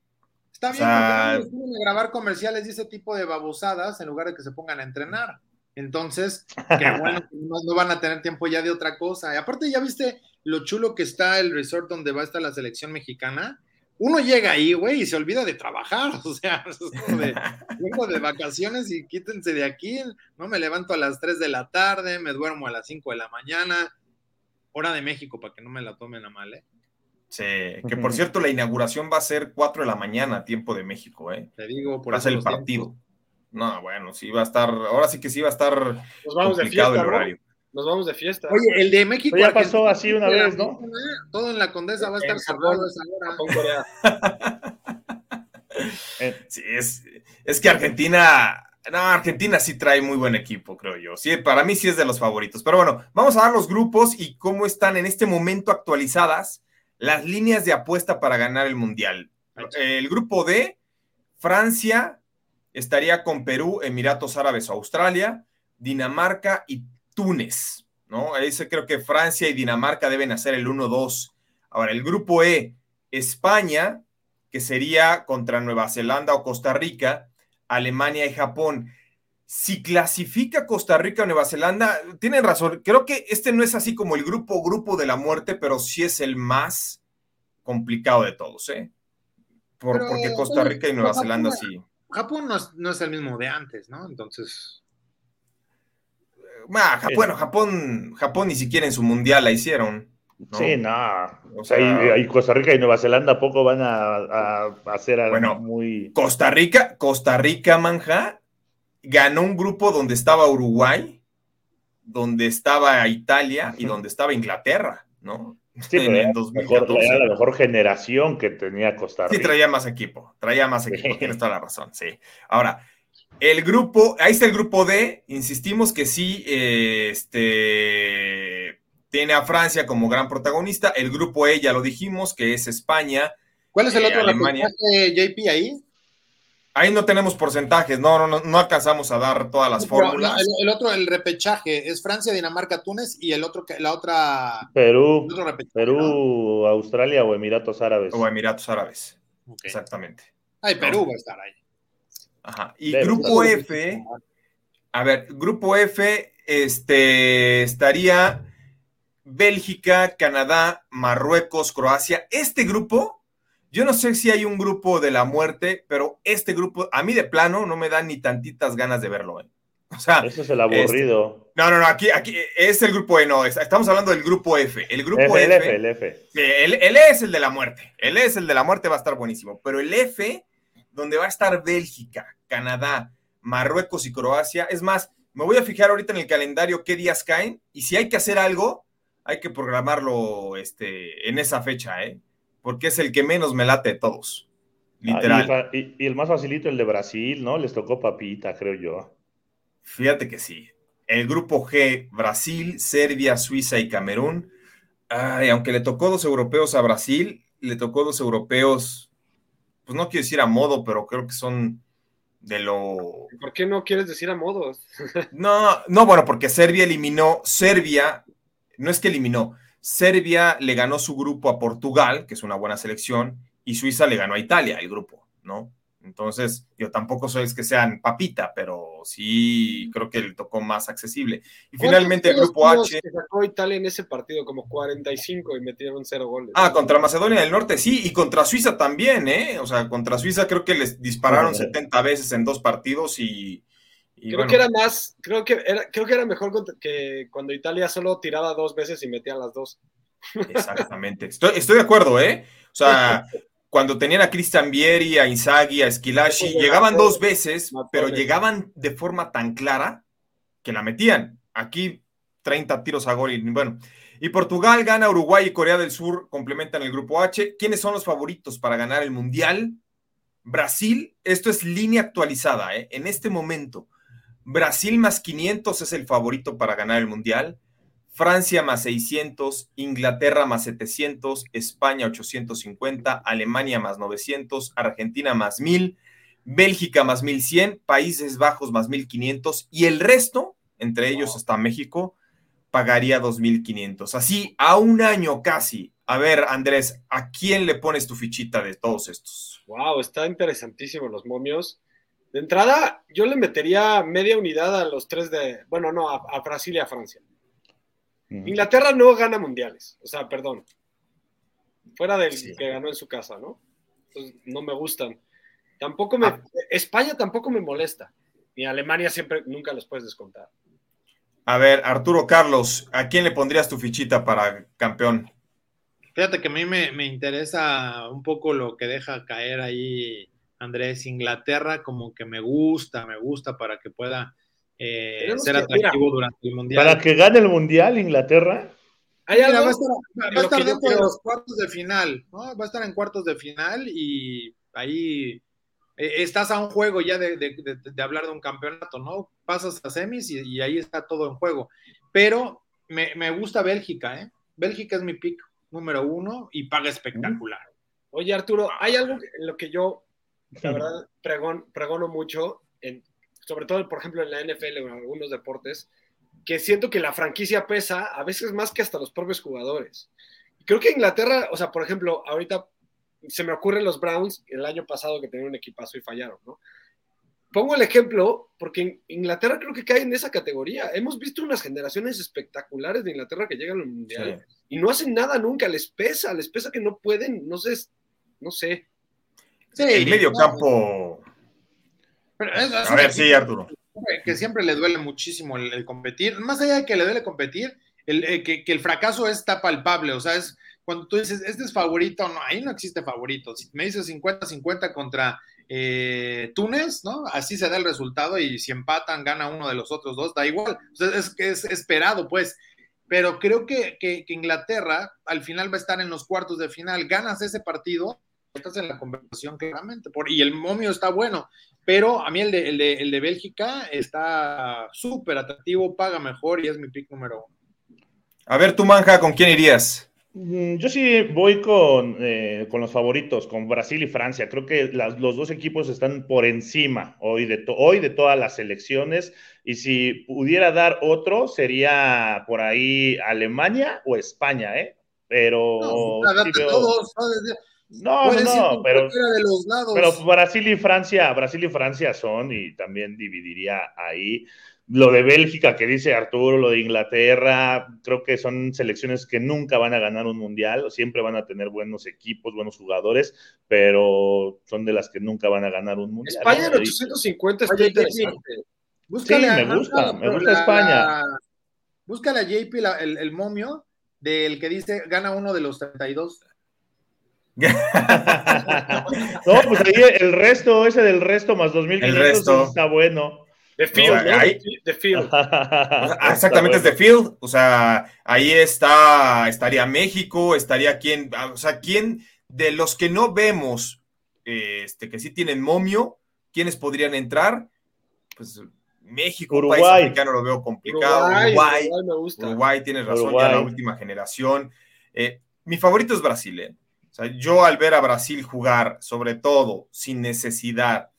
Está O bien, sea- porque no a grabar comerciales y ese tipo de babosadas en lugar de que se pongan a entrenar. Entonces, qué bueno que no, no van a tener tiempo ya de otra cosa. Y aparte, ¿ya viste lo chulo que está el resort donde va a estar la selección mexicana? Uno llega ahí, güey, y se olvida de trabajar. O sea, es como de, vengo de vacaciones y quítense de aquí. No me levanto a las 3 de la tarde, me duermo a las 5 de la mañana. Hora de México, para que no me la tomen a mal, ¿eh? Sí, que por cierto, la inauguración va a ser 4 de la mañana, tiempo de México, ¿eh? Te digo, por va a eso ser el partido. tiempos. No, bueno, sí va a estar, ahora sí que sí va a estar Nos vamos de complicado fiesta, el ¿no? Nos vamos de fiesta. Oye, el de México. Pero ya Argentina, pasó así una vez, ¿no? Todo en la Condesa va a estar cerrado esa hora. Eh, Sí, es, es que Argentina, no, Argentina sí trae muy buen equipo, creo yo. Sí, para mí sí es de los favoritos. Pero bueno, vamos a dar los grupos y cómo están en este momento actualizadas las líneas de apuesta para ganar el Mundial. El grupo D, Francia estaría con Perú, Emiratos Árabes o Australia, Dinamarca y Túnez, ¿no? Ahí se creo que Francia y Dinamarca deben hacer el 1-2. Ahora, el grupo E, España, que sería contra Nueva Zelanda o Costa Rica, Alemania y Japón. Si clasifica Costa Rica o Nueva Zelanda, tienen razón. Creo que este no es así como el grupo grupo de la muerte, pero sí es el más complicado de todos, ¿eh? Por- Pero, porque Costa Rica y Nueva Japón- Zelanda sí. Japón no es, no es el mismo de antes, ¿no? Entonces, Bueno, Japón, Japón ni siquiera en su mundial la hicieron. ¿no? Sí, no. O sea, y, y Costa Rica y Nueva Zelanda poco van a, hacer algo Bueno, muy. Costa Rica, Costa Rica, manja, ganó un grupo donde estaba Uruguay, donde estaba Italia y donde estaba Inglaterra, ¿no? Sí, pero en era, el mejor, 2014. era la mejor generación que tenía Costa Sí, Rica. traía más equipo, traía más equipo, Sí. tienes toda la razón, sí. Ahora, el grupo, ahí está el grupo D, insistimos que sí, eh, este, tiene a Francia como gran protagonista, el grupo E ya lo dijimos, que es España, ¿cuál es el Eh, otro Alemania. JP, ahí? ahí no tenemos porcentajes, no, no, no, no alcanzamos a dar todas las fórmulas. el, el otro, el repechaje, es Francia, Dinamarca, Túnez y el otro, la otra, Perú. Perú, Australia o Emiratos Árabes. O Emiratos Árabes, exactamente. Ay, Perú va a estar ahí. Ajá. Y Debe grupo. F, a ver, grupo F, este, estaría Bélgica, Canadá, Marruecos, Croacia. Este grupo, yo no sé si hay un grupo de la muerte, pero este grupo, a mí de plano, no me da ni tantitas ganas de verlo. ¿eh? O sea, Ese es el aburrido. no, no, no, aquí, aquí es el grupo E, no, es- estamos hablando del grupo F. El grupo F, el F, el F. El, el E es el de la muerte. El E es el de la muerte, va a estar buenísimo. Pero el F, donde va a estar Bélgica, Canadá, Marruecos y Croacia, es más, me voy a fijar ahorita en el calendario qué días caen y si hay que hacer algo, hay que programarlo este, en esa fecha, ¿eh? Porque es el que menos me late de todos. Literal. Ah, y, fa- y- y el más facilito, el de Brasil, ¿no? Les tocó papita, creo yo. Fíjate que sí. El grupo G, Brasil, Serbia, Suiza y Camerún. Ay, aunque le tocó dos europeos a Brasil, le tocó dos europeos, pues no quiero decir a modo, pero creo que son de lo... ¿Por qué no quieres decir a modos? No, no, bueno, porque Serbia eliminó, Serbia, no es que eliminó, Serbia le ganó su grupo a Portugal, que es una buena selección, y Suiza le ganó a Italia el grupo, ¿no? Entonces, yo tampoco soy es que sean papita, pero sí creo que le tocó más accesible. Y finalmente el grupo H. Que sacó Italia en ese partido, como 45 y metieron cero goles. Ah, contra Macedonia del Norte, sí, y contra Suiza también, ¿eh? O sea, contra Suiza creo que les dispararon 70 veces en dos partidos y. creo que era más, creo que era, creo que era mejor que cuando Italia solo tiraba dos veces y metía las dos. Exactamente. Estoy, estoy de acuerdo, ¿eh? O sea, cuando tenían a Cristian Vieri, a Inzaghi, a Esquilashi, llegaban dos veces, pero llegaban de forma tan clara que la metían. Aquí 30 tiros a gol y bueno. Y Portugal gana, Uruguay y Corea del Sur complementan el grupo H. ¿Quiénes son los favoritos para ganar el Mundial? Brasil, esto es línea actualizada, ¿eh? en este momento. Brasil más 500 es el favorito para ganar el Mundial. Francia más 600, Inglaterra más 700, España 850, Alemania más 900, Argentina más 1000, Bélgica más 1100, Países Bajos más 1500 y el resto, entre ellos hasta México, pagaría 2500. Así, a un año casi. A ver, Andrés, ¿a quién le pones tu fichita de todos estos? Wow, está interesantísimo los momios. De entrada, yo le metería media unidad a los tres de, bueno, no, a Brasil y a Francia. Inglaterra no gana mundiales, o sea, perdón. Fuera del que ganó en su casa, ¿no? Entonces, no me gustan. Tampoco me. Ah. España tampoco me molesta. Ni Alemania siempre, nunca los puedes descontar. A ver, Arturo Carlos, ¿a quién le pondrías tu fichita para campeón? Fíjate que a mí me, me interesa un poco lo que deja caer ahí Andrés. Inglaterra, como que me gusta, me gusta para que pueda eh, ser atractivo durante el Mundial. Para que gane el Mundial Inglaterra. va a estar, dentro de los cuartos de final, ¿no? Va a estar en cuartos de final y ahí eh, estás a un juego ya de, hablar de un campeonato, ¿no? Pasas a semis y, ahí está todo en juego. Pero me, gusta Bélgica, ¿eh? Bélgica es mi pick número uno y paga espectacular. Oye, Arturo, hay algo en lo que yo, la verdad, pregono mucho en, sobre todo, por ejemplo, en la NFL o en algunos deportes, que siento que la franquicia pesa a veces más que hasta los propios jugadores. Creo que Inglaterra, o sea, por ejemplo, ahorita se me ocurren los Browns el año pasado que tenían un equipazo y fallaron, ¿no? Pongo el ejemplo porque Inglaterra creo que cae en esa categoría. Hemos visto unas generaciones espectaculares de Inglaterra que llegan al mundial y no hacen nada nunca, les pesa, les pesa que no pueden, no sé, no sé. Sí, el medio campo a ver, sí, Arturo. Que siempre le duele muchísimo el, competir. Más allá de que le duele competir, el, eh, que, el fracaso está palpable. O sea, es cuando tú dices, este es favorito, no, ahí no existe favorito. Si me dices 50-50 contra eh, Túnez, ¿no? Así se da el resultado y si empatan, gana uno de los otros dos, da igual. O sea, es, es esperado, pues. Pero creo que, que, Inglaterra al final va a estar en los cuartos de final. Ganas ese partido, estás en la conversación claramente. Por, y el momio está bueno. Pero a mí el de, el de, el de Bélgica está súper atractivo, paga mejor y es mi pick número uno. A ver, tu manja, ¿con quién irías? Mm, yo sí voy con, eh, con los favoritos, con Brasil y Francia. Creo que los dos equipos están por encima hoy de, hoy de todas las selecciones. Y si pudiera dar otro, sería por ahí Alemania o España, ¿eh? Pero. No, sí todos, no, no, no, pero, pero Brasil y Francia, Brasil y Francia son, y también dividiría ahí. Lo de Bélgica que dice Arturo, lo de Inglaterra, creo que son selecciones que nunca van a ganar un mundial, siempre van a tener buenos equipos, buenos jugadores, pero son de las que nunca van a ganar un mundial. España en 850 está interesante. sí, me gusta, me gusta España. búscale a JP el, el momio del que dice gana uno de los 32. no, pues ahí el resto, ese del resto más 2500 está bueno. De Field, de Field. Exactamente, es de Field. O sea, ahí está, estaría México, estaría quien, o sea, quién de los que no vemos, este, que sí tienen momio, ¿quiénes podrían entrar? Pues México, Uruguay. país africano lo veo complicado. Uruguay, Uruguay, tiene razón, ya la última generación. Eh, mi favorito es Brasil, ¿eh? Yo al ver a Brasil jugar, sobre todo sin necesidad,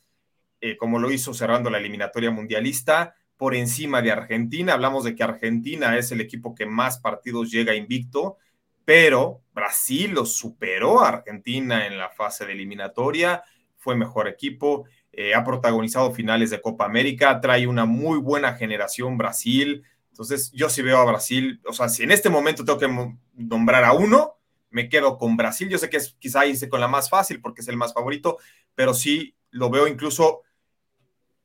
eh, como lo hizo cerrando la eliminatoria mundialista, por encima de Argentina, hablamos de que Argentina es el equipo que más partidos llega invicto, pero Brasil lo superó a Argentina en la fase de eliminatoria, fue mejor equipo, eh, ha protagonizado finales de Copa América, trae una muy buena generación Brasil. Entonces, yo sí veo a Brasil, o sea, si en este momento tengo que nombrar a uno, me quedo con Brasil. Yo sé que es quizá irse con la más fácil porque es el más favorito, pero sí lo veo incluso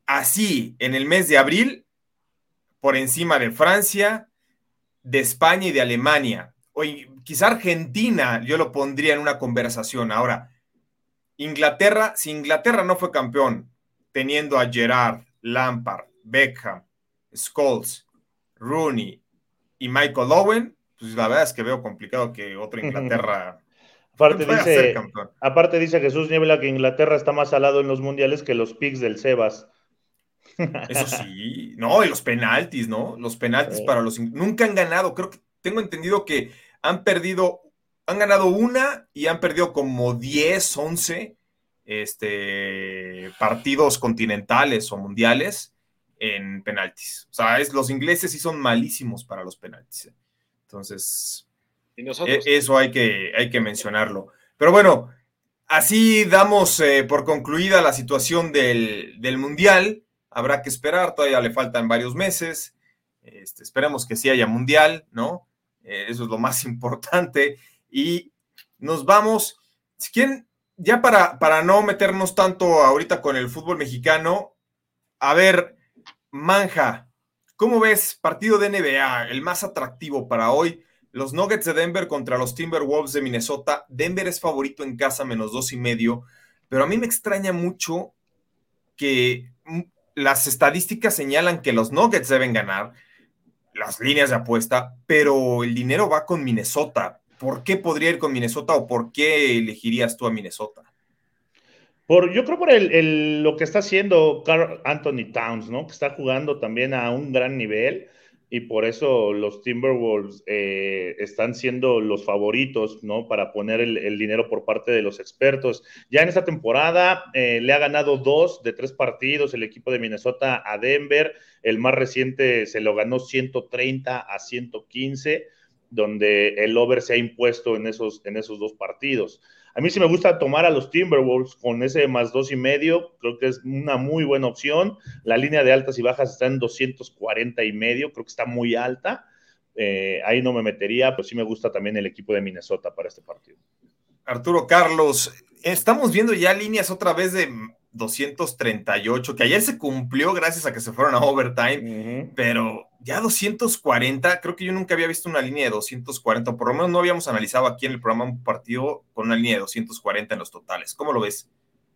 así en el mes de abril, por encima de Francia, de España y de Alemania. O quizá Argentina, yo lo pondría en una conversación. Ahora, Inglaterra, si Inglaterra no fue campeón, teniendo a Gerard, Lampard, Beckham, Scholes, Rooney y Michael Owen, pues la verdad es que veo complicado que otro Inglaterra. aparte, dice, aparte dice Jesús Niebla que Inglaterra está más al lado en los mundiales que los picks del Sebas. Eso sí, no, y los penaltis, ¿no? Los penaltis para los. Nunca han ganado, creo que tengo entendido que han perdido han ganado una y han perdido como 10, 11 este, partidos continentales o mundiales en penaltis. O sea, es, los ingleses sí son malísimos para los penaltis. ¿eh? Entonces, e, eso hay que, hay que mencionarlo. Pero bueno, así damos eh, por concluida la situación del, Mundial. Habrá que esperar, todavía le faltan varios meses. Este, esperemos que sí haya Mundial, ¿no? Eh, eso es lo más importante y nos vamos. Si quieren, ya para, para no meternos tanto ahorita con el fútbol mexicano, a ver, Manja, ¿cómo ves partido de NBA, el más atractivo para hoy? Los Nuggets de Denver contra los Timberwolves de Minnesota. Denver es favorito en casa, menos dos y medio, pero a mí me extraña mucho que las estadísticas señalan que los Nuggets deben ganar, las líneas de apuesta, pero el dinero va con Minnesota. ¿por qué podría ir con Minnesota o por qué elegirías tú a Minnesota? Por, yo creo por el, lo que está haciendo Carl Anthony Towns, ¿no? Que está jugando también a un gran nivel y por eso los Timberwolves eh, están siendo los favoritos, ¿no? Para poner el, dinero por parte de los expertos. Ya en esta temporada eh, le ha ganado dos de tres partidos el equipo de Minnesota a Denver. El más reciente se lo ganó 130 a 115 donde el over se ha impuesto en esos, en esos dos partidos. A mí sí me gusta tomar a los Timberwolves con ese más dos y medio, creo que es una muy buena opción. La línea de altas y bajas está en 240 y medio, creo que está muy alta. Eh, ahí no me metería, pero sí me gusta también el equipo de Minnesota para este partido. Arturo Carlos, estamos viendo ya líneas otra vez de 238, que ayer se cumplió gracias a que se fueron a overtime, pero ya 240, creo que yo nunca había visto una línea de 240, o por lo menos no habíamos analizado aquí en el programa un partido con una línea de 240 en los totales. ¿Cómo lo ves?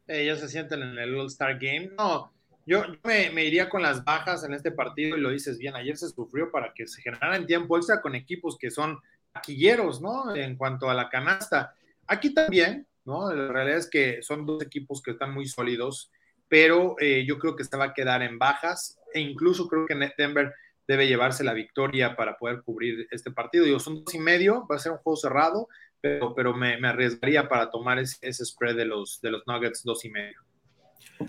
Ellos se sienten en el All-Star Game. No, yo, me, iría con las bajas en este partido y lo dices bien, ayer se sufrió para que se generaran tiempo extra con equipos que son taquilleros, ¿no? En cuanto a la canasta. Aquí también, ¿no? La realidad es que son dos equipos que están muy sólidos, pero eh, yo creo que se va a quedar en bajas e incluso creo que Denver debe llevarse la victoria para poder cubrir este partido. Digo, son dos y medio, va a ser un juego cerrado, pero, pero me, arriesgaría para tomar ese, spread de los, de los Nuggets dos y medio.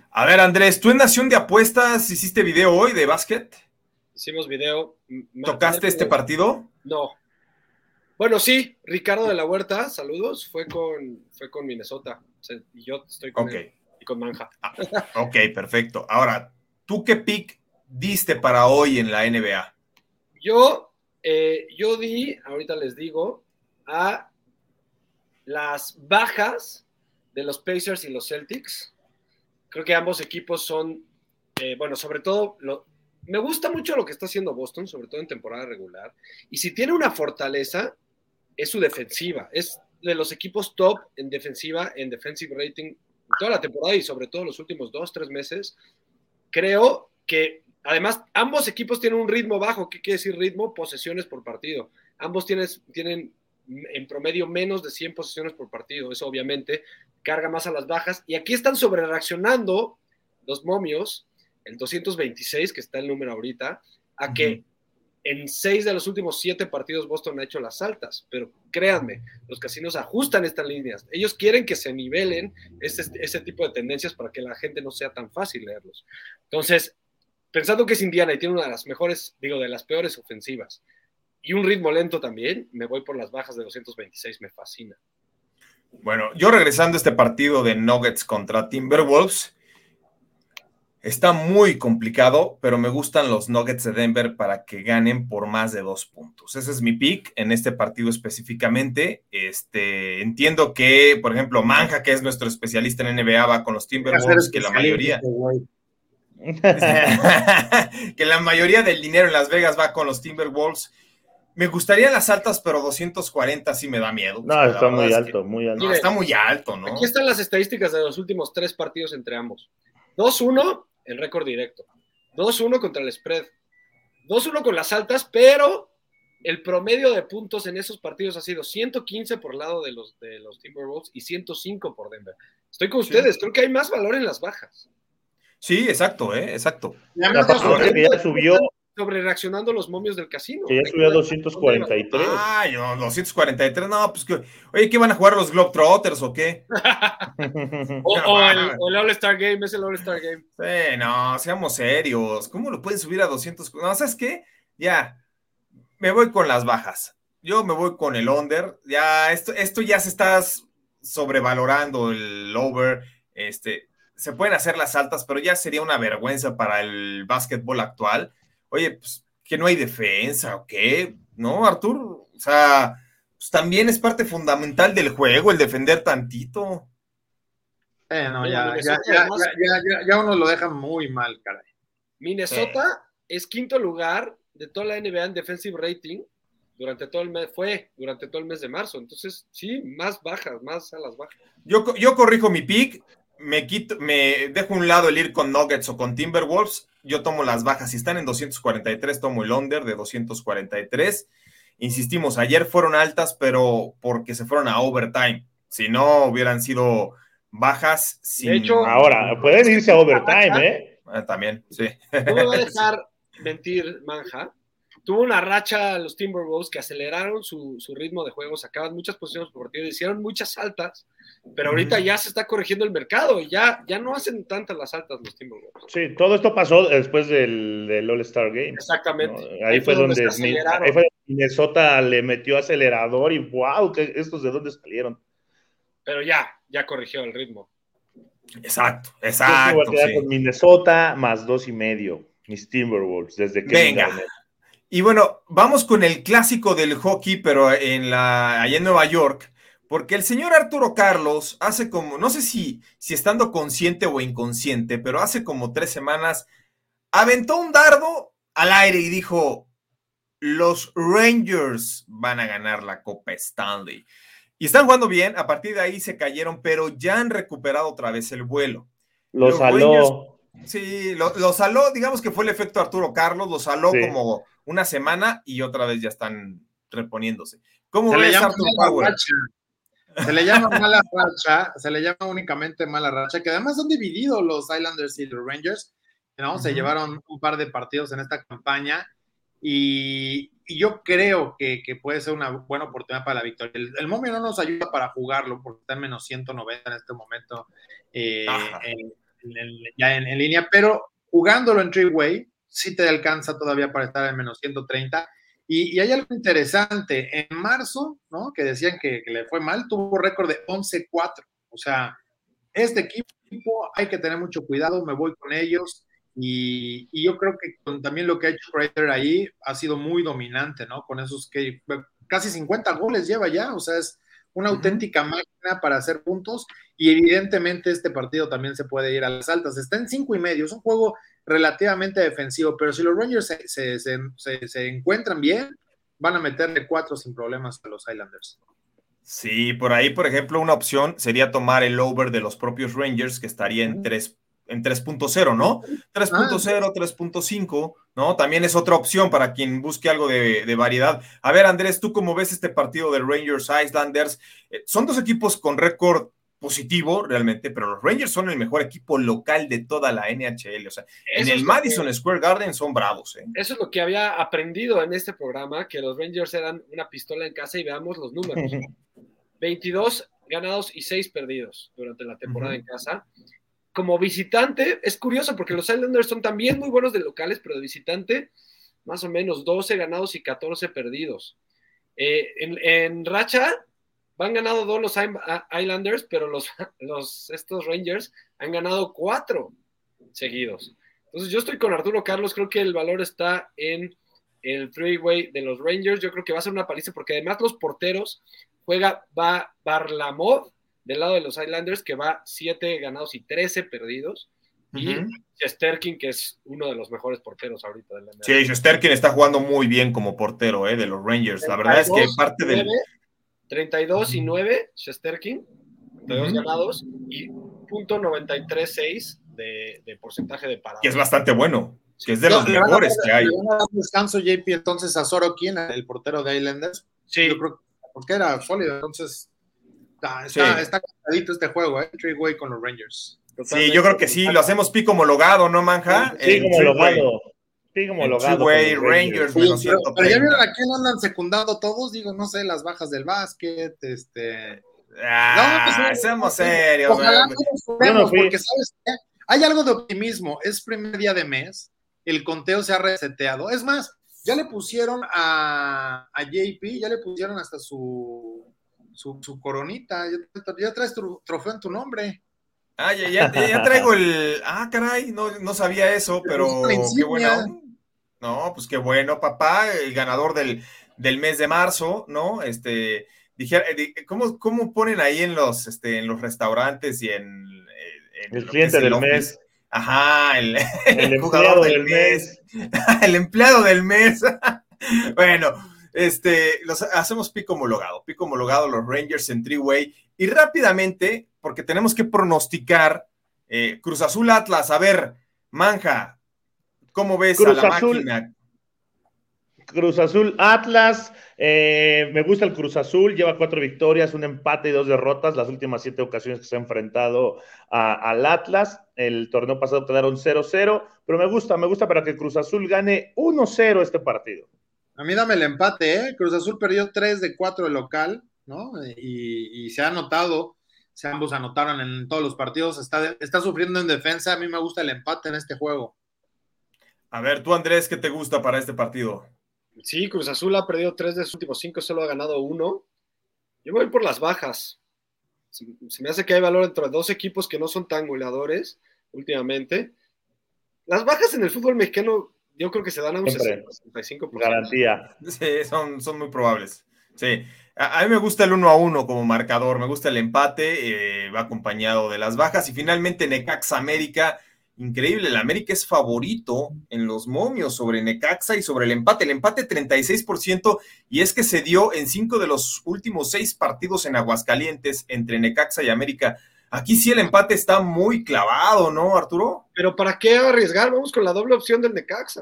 A ver, Andrés, tú en Nación de Apuestas hiciste video hoy de básquet. Hicimos video. ¿Tocaste este partido? No, bueno, sí, Ricardo de la Huerta, saludos, fue con, fue con Minnesota. y yo estoy con, y con Manja. Ah, ok, perfecto. Ahora, ¿tú qué pick diste para hoy en la NBA? Yo, eh, yo di, ahorita les digo, a las bajas de los Pacers y los Celtics. Creo que ambos equipos son, eh, bueno, sobre todo, me gusta mucho lo que está haciendo Boston, sobre todo en temporada regular. Y si tiene una fortaleza, es su defensiva. Es de los equipos top en defensiva, en defensive rating, toda la temporada y sobre todo los últimos dos, tres meses. Creo que además ambos equipos tienen un ritmo bajo. ¿Qué quiere decir ritmo? Posesiones por partido. Ambos tienen en promedio menos de 100 posesiones por partido. Eso obviamente carga más a las bajas. Y aquí están sobre reaccionando los momios, el 226, que está el número ahorita, a que en seis de los últimos siete partidos Boston ha hecho las altas, pero créanme, los casinos ajustan estas líneas. Ellos quieren que se nivelen ese, ese tipo de tendencias para que la gente no sea tan fácil leerlos. Entonces, pensando que es Indiana y tiene una de las mejores, digo, de las peores ofensivas y un ritmo lento también, me voy por las bajas de 226, me fascina. Bueno, yo regresando a este partido de Nuggets contra Timberwolves, está muy complicado, pero me gustan los Nuggets de Denver para que ganen por más de dos puntos. Ese es mi pick en este partido específicamente. Este, entiendo que, por ejemplo, Manja, que es nuestro especialista en NBA, va con los Timberwolves, que la mayoría... que la mayoría del dinero en Las Vegas va con los Timberwolves. Me gustaría las altas, pero 240 sí me da miedo. No, está muy alto, muy alto. No, está muy alto, ¿no? Aquí están las estadísticas de los últimos tres partidos entre ambos. 2-1, el récord directo. 2-1 contra el spread. 2-1 con las altas, pero el promedio de puntos en esos partidos ha sido 115 por lado de los, de los Timberwolves y 105 por Denver. Estoy con ustedes, creo que hay más valor en las bajas. Sí, exacto, ¿eh? exacto. Ya, ya subió sobre reaccionando los momios del casino. Que ya subió a 243. Ay, 243, no, pues que, oye, ¿qué van a jugar los Globetrotters o qué? o, el, All-Star Game, es el All-Star Game. Sí, no, seamos serios. ¿Cómo lo pueden subir a 200? No, ¿sabes qué? Ya, me voy con las bajas. Yo me voy con el under. Ya, esto, esto ya se está sobrevalorando el over. Este, se pueden hacer las altas, pero ya sería una vergüenza para el básquetbol actual oye, pues que no hay defensa o qué, ¿no, Artur? O sea, pues también es parte fundamental del juego el defender tantito. Eh, no, ya, ya, ya, ya, uno lo deja muy mal, caray. Minnesota es quinto lugar de toda la NBA en defensive rating durante todo el mes, fue durante todo el mes de marzo. Entonces, sí, más bajas, más a las bajas. Yo, yo corrijo mi pick, me quito, me dejo un lado el ir con Nuggets o con Timberwolves yo tomo las bajas. Si están en 243, tomo el under de 243. Insistimos, ayer fueron altas, pero porque se fueron a overtime. Si no, hubieran sido bajas. Sin... De hecho, ahora pueden irse a overtime, ¿eh? Ah, también, sí. No me va a dejar mentir, Manja tuvo una racha los Timberwolves que aceleraron su, ritmo de juego, sacaban muchas posiciones por partido, hicieron muchas altas, pero ahorita ya se está corrigiendo el mercado y ya, ya no hacen tantas las altas los Timberwolves. Sí, todo esto pasó después del, All-Star Game. Exactamente. Ahí, fue donde, Minnesota le metió acelerador y wow, estos de dónde salieron. Pero ya, ya corrigió el ritmo. Exacto, exacto. con Minnesota más dos y medio, mis Timberwolves, desde que Venga. Y bueno, vamos con el clásico del hockey, pero en la, allá en Nueva York, porque el señor Arturo Carlos hace como, no sé si, si estando consciente o inconsciente, pero hace como tres semanas, aventó un dardo al aire y dijo, los Rangers van a ganar la Copa Stanley. Y están jugando bien, a partir de ahí se cayeron, pero ya han recuperado otra vez el vuelo. Los, saló. sí, lo, saló, digamos que fue el efecto Arturo Carlos, lo saló como una semana y otra vez ya están reponiéndose. ¿Cómo se ves, Arthur Power? Se le llama mala racha, se le llama únicamente mala racha, que además son divididos los Islanders y los Rangers, ¿no? Se llevaron un par de partidos en esta campaña y, yo creo que, puede ser una buena oportunidad para la victoria. El, momio no nos ayuda para jugarlo porque está en menos 190 en este momento eh, ya en, línea, pero jugándolo en three-way, sí te alcanza todavía para estar en menos 130. Y, hay algo interesante, en marzo, ¿no? Que decían que, le fue mal, tuvo récord de 11-4. O sea, este equipo hay que tener mucho cuidado, me voy con ellos. Y, yo creo que también lo que ha hecho Prater ahí ha sido muy dominante, ¿no? Con esos que casi 50 goles lleva ya, o sea, es una auténtica máquina para hacer puntos y evidentemente este partido también se puede ir a las altas. Está en cinco y medio, es un juego relativamente defensivo, pero si los Rangers se, encuentran bien, van a meterle cuatro sin problemas a los Islanders. Sí, por ahí, por ejemplo, una opción sería tomar el over de los propios Rangers, que estaría en 3 en 3.0, ¿no? 3.0, 3.5, ¿no? También es otra opción para quien busque algo de, de, variedad. A ver, Andrés, ¿tú cómo ves este partido de Rangers Islanders? Eh, son dos equipos con récord positivo realmente, pero los Rangers son el mejor equipo local de toda la NHL. O sea, en el Madison Square Garden son bravos. ¿eh? Eso es lo que había aprendido en este programa, que los Rangers eran una pistola en casa y veamos los números. 22 ganados y 6 perdidos durante la temporada en casa. Como visitante, es curioso porque los Islanders son también muy buenos de locales, pero de visitante, más o menos 12 ganados y 14 perdidos. Eh, en, en racha, van ganado dos los Islanders, pero los, los, estos Rangers han ganado cuatro seguidos. Entonces yo estoy con Arturo Carlos, creo que el valor está en el three-way de los Rangers, yo creo que va a ser una paliza porque además los porteros juega va Barlamov del lado de los Islanders que va 7 ganados y 13 perdidos y Shesterkin que es uno de los mejores porteros ahorita del Sí, Shesterkin está jugando muy bien como portero eh, de los Rangers. La verdad es que parte del 32 y 9 Shesterkin, 32 ganados y punto 93.6 de, de porcentaje de paradas. Que es bastante bueno que es de los mejores que hay. descanso JP entonces a Sorokin, el portero de Islanders. Sí. Yo creo porque era sólido, entonces está, está, cansadito este juego, ¿eh? Three-way con los Rangers. Sí, yo creo que sí, lo hacemos pico homologado, ¿no, Manja? Sí, como homologado. Sí, como homologado. Rangers, menos pero, pero ya vieron a quién andan secundando todos, digo, no sé, las bajas del básquet, este... Ah, no, pues, seamos serios. Ojalá no porque, ¿sabes qué? Hay algo de optimismo, es primer día de mes, el conteo se ha reseteado. Es más, ya le pusieron a, a JP, ya le pusieron hasta su, su, coronita, ya, traes tu trofeo en tu nombre. Ah, ya, ya, traigo el. Ah, caray, no, no sabía eso, pero qué bueno. No, pues qué bueno, papá, el ganador del, del mes de marzo, ¿no? Este, dije, eh, ¿cómo, ¿cómo, ponen ahí en los, este, en los restaurantes y en, el cliente del mes? Ajá, el, jugador del, mes. el empleado del mes. bueno, este, los hacemos pico homologado, pico homologado los Rangers en three-way. Y rápidamente, porque tenemos que pronosticar eh, Cruz Azul Atlas. A ver, Manja, ¿cómo ves a la máquina? Cruz Azul Atlas, eh, me gusta el Cruz Azul, lleva cuatro victorias, un empate y dos derrotas, las últimas siete ocasiones que se ha enfrentado al Atlas, el torneo pasado quedaron 0-0, pero me gusta, me gusta para que Cruz Azul gane 1-0 este partido. A mí dame el empate, ¿eh? Cruz Azul perdió 3 de 4 de local, ¿no? Y, se ha anotado, se ambos anotaron en todos los partidos, está, está sufriendo en defensa, a mí me gusta el empate en este juego. A ver, tú Andrés, ¿qué te gusta para este partido? Sí, Cruz Azul ha perdido tres de sus últimos cinco, solo ha ganado uno. Yo voy por las bajas. Se, me hace que hay valor entre dos equipos que no son tan goleadores últimamente. Las bajas en el fútbol mexicano yo creo que se dan a un 65%. Garantía. Sí, son, son muy probables. Sí. A, mí me gusta el 1 a 1 como marcador, me gusta el empate, eh, va acompañado de las bajas y finalmente Necaxa América Increíble, el América es favorito en los momios sobre Necaxa y sobre el empate. El empate 36% y es que se dio en cinco de los últimos seis partidos en Aguascalientes entre Necaxa y América. Aquí sí el empate está muy clavado, ¿no, Arturo? Pero ¿para qué arriesgar? Vamos con la doble opción del Necaxa.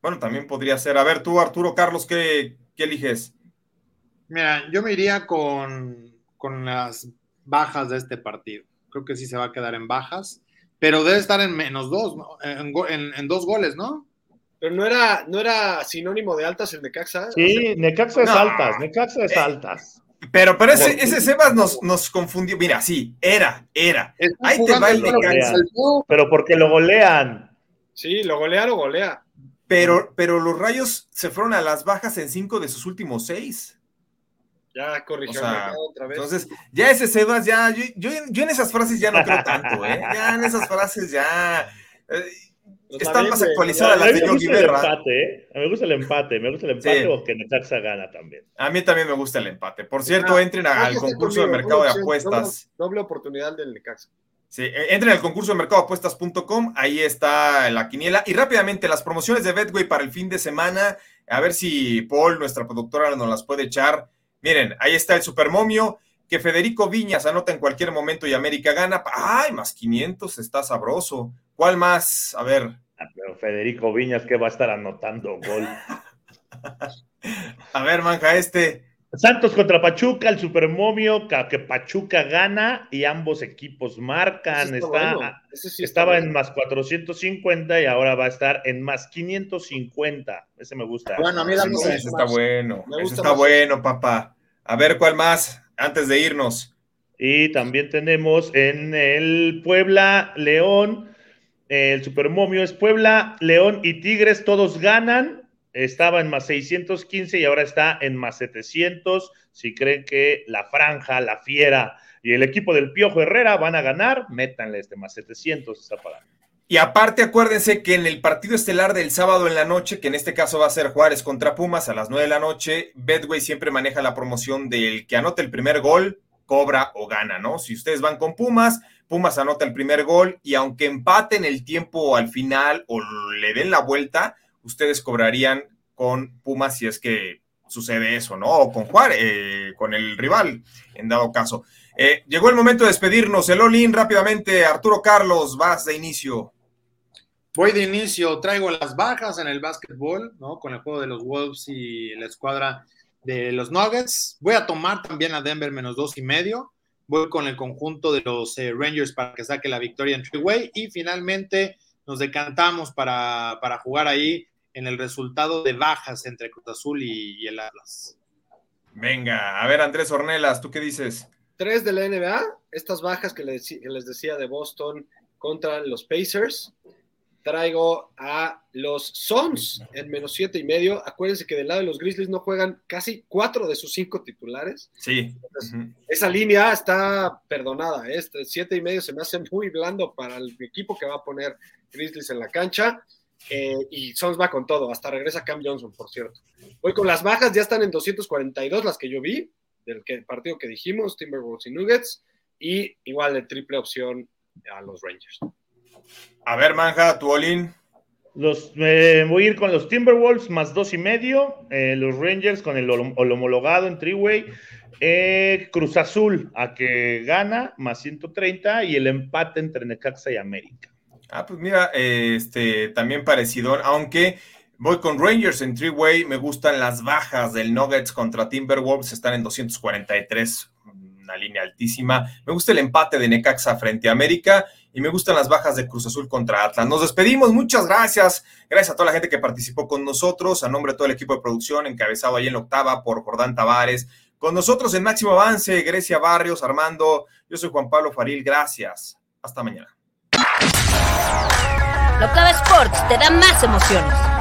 Bueno, también podría ser. A ver, tú, Arturo, Carlos, ¿qué, eliges? Mira, yo me iría con, con las bajas de este partido. Creo que sí se va a quedar en bajas pero debe estar en menos dos, ¿no? en, dos goles, ¿no? Pero no era, no era sinónimo de altas el Necaxa. Sí, Necaxa es altas, Necaxa es eh, altas. Pero, pero ese, ese Sebas nos, nos confundió. Mira, sí, era, era. Ahí te va el Necaxa. Pero porque lo golean. Sí, lo golea, lo golea. Pero, pero los rayos se fueron a las bajas en cinco de sus últimos seis. Ya corrigió otra vez. Entonces, ya ese Sebas, ya, yo, yo, en esas frases ya no creo tanto, ¿eh? Ya en esas frases ya. Eh, pues están más actualizadas las de Yogi Berra. ¿eh? A mí me gusta el empate, me gusta el empate o que Necaxa gana también. A mí también me gusta el empate. Por cierto, entren al concurso de mercado de apuestas. Doble, oportunidad del Necaxa. Sí, entren al concurso de mercadoapuestas.com, ahí está la quiniela. Y rápidamente, las promociones de Betway para el fin de semana, a ver si Paul, nuestra productora, nos las puede echar. Miren, ahí está el supermomio, que Federico Viñas anota en cualquier momento y América gana. ¡Ay, más 500! Está sabroso. ¿Cuál más? A ver. Ah, pero Federico Viñas que va a estar anotando gol. a ver, manja, este. Santos contra Pachuca, el supermomio, que Pachuca gana y ambos equipos marcan. Está, estaba en más 450 y ahora va a estar en más 550. Ese me gusta. Bueno, a mí ese está bueno. Ese está bueno, papá. A ver, ¿cuál más? Antes de irnos. Y también tenemos en el Puebla, León, el Supermomio es Puebla, León y Tigres, todos ganan. estaba en más 615 y ahora está en más 700. Si creen que la franja, la fiera y el equipo del Piojo Herrera van a ganar, métanle este más 700, está pagando. Y aparte, acuérdense que en el partido estelar del sábado en la noche, que en este caso va a ser Juárez contra Pumas a las 9 de la noche, Bedway siempre maneja la promoción del que anote el primer gol, cobra o gana, ¿no? Si ustedes van con Pumas, Pumas anota el primer gol y aunque empaten el tiempo al final o le den la vuelta, ustedes cobrarían con Pumas si es que sucede eso, ¿no? O con Juárez, eh, con el rival, en dado caso. Eh, llegó el momento de despedirnos. El Olin rápidamente. Arturo Carlos, vas de inicio. Voy de inicio, traigo las bajas en el básquetbol, ¿no? Con el juego de los Wolves y la escuadra de los Nuggets. Voy a tomar también a Denver menos dos y medio. Voy con el conjunto de los eh, Rangers para que saque la victoria en Freeway. Y finalmente nos decantamos para, para, jugar ahí en el resultado de bajas entre Cruz Azul y, y el Atlas. Venga, a ver, Andrés Ornelas, ¿tú qué dices? Tres de la NBA, estas bajas que les, que les decía de Boston contra los Pacers traigo a los Suns en menos siete y medio. Acuérdense que del lado de los Grizzlies no juegan casi cuatro de sus cinco titulares. Sí. Entonces, uh -huh. Esa línea está perdonada. Este siete y medio se me hace muy blando para el equipo que va a poner Grizzlies en la cancha. Eh, y Suns va con todo. Hasta regresa Cam Johnson, por cierto. Voy con las bajas, ya están en 242 las que yo vi, del que, partido que dijimos, Timberwolves y Nuggets. Y igual de triple opción a los Rangers. A ver, Manja, tu Olin. Los, eh, voy a ir con los Timberwolves más dos y medio, eh, los Rangers con el, el homologado en Triway, eh, Cruz Azul a que gana más 130 y el empate entre Necaxa y América. Ah, pues mira, este también parecido, aunque voy con Rangers en Triway, me gustan las bajas del Nuggets contra Timberwolves, están en 243, una línea altísima. Me gusta el empate de Necaxa frente a América y me gustan las bajas de Cruz Azul contra Atlas. Nos despedimos, muchas gracias. Gracias a toda la gente que participó con nosotros, a nombre de todo el equipo de producción, encabezado ahí en la octava por Jordán Tavares. Con nosotros en Máximo Avance, Grecia Barrios, Armando. Yo soy Juan Pablo Faril, gracias. Hasta mañana. La Octava Sports te da más emociones.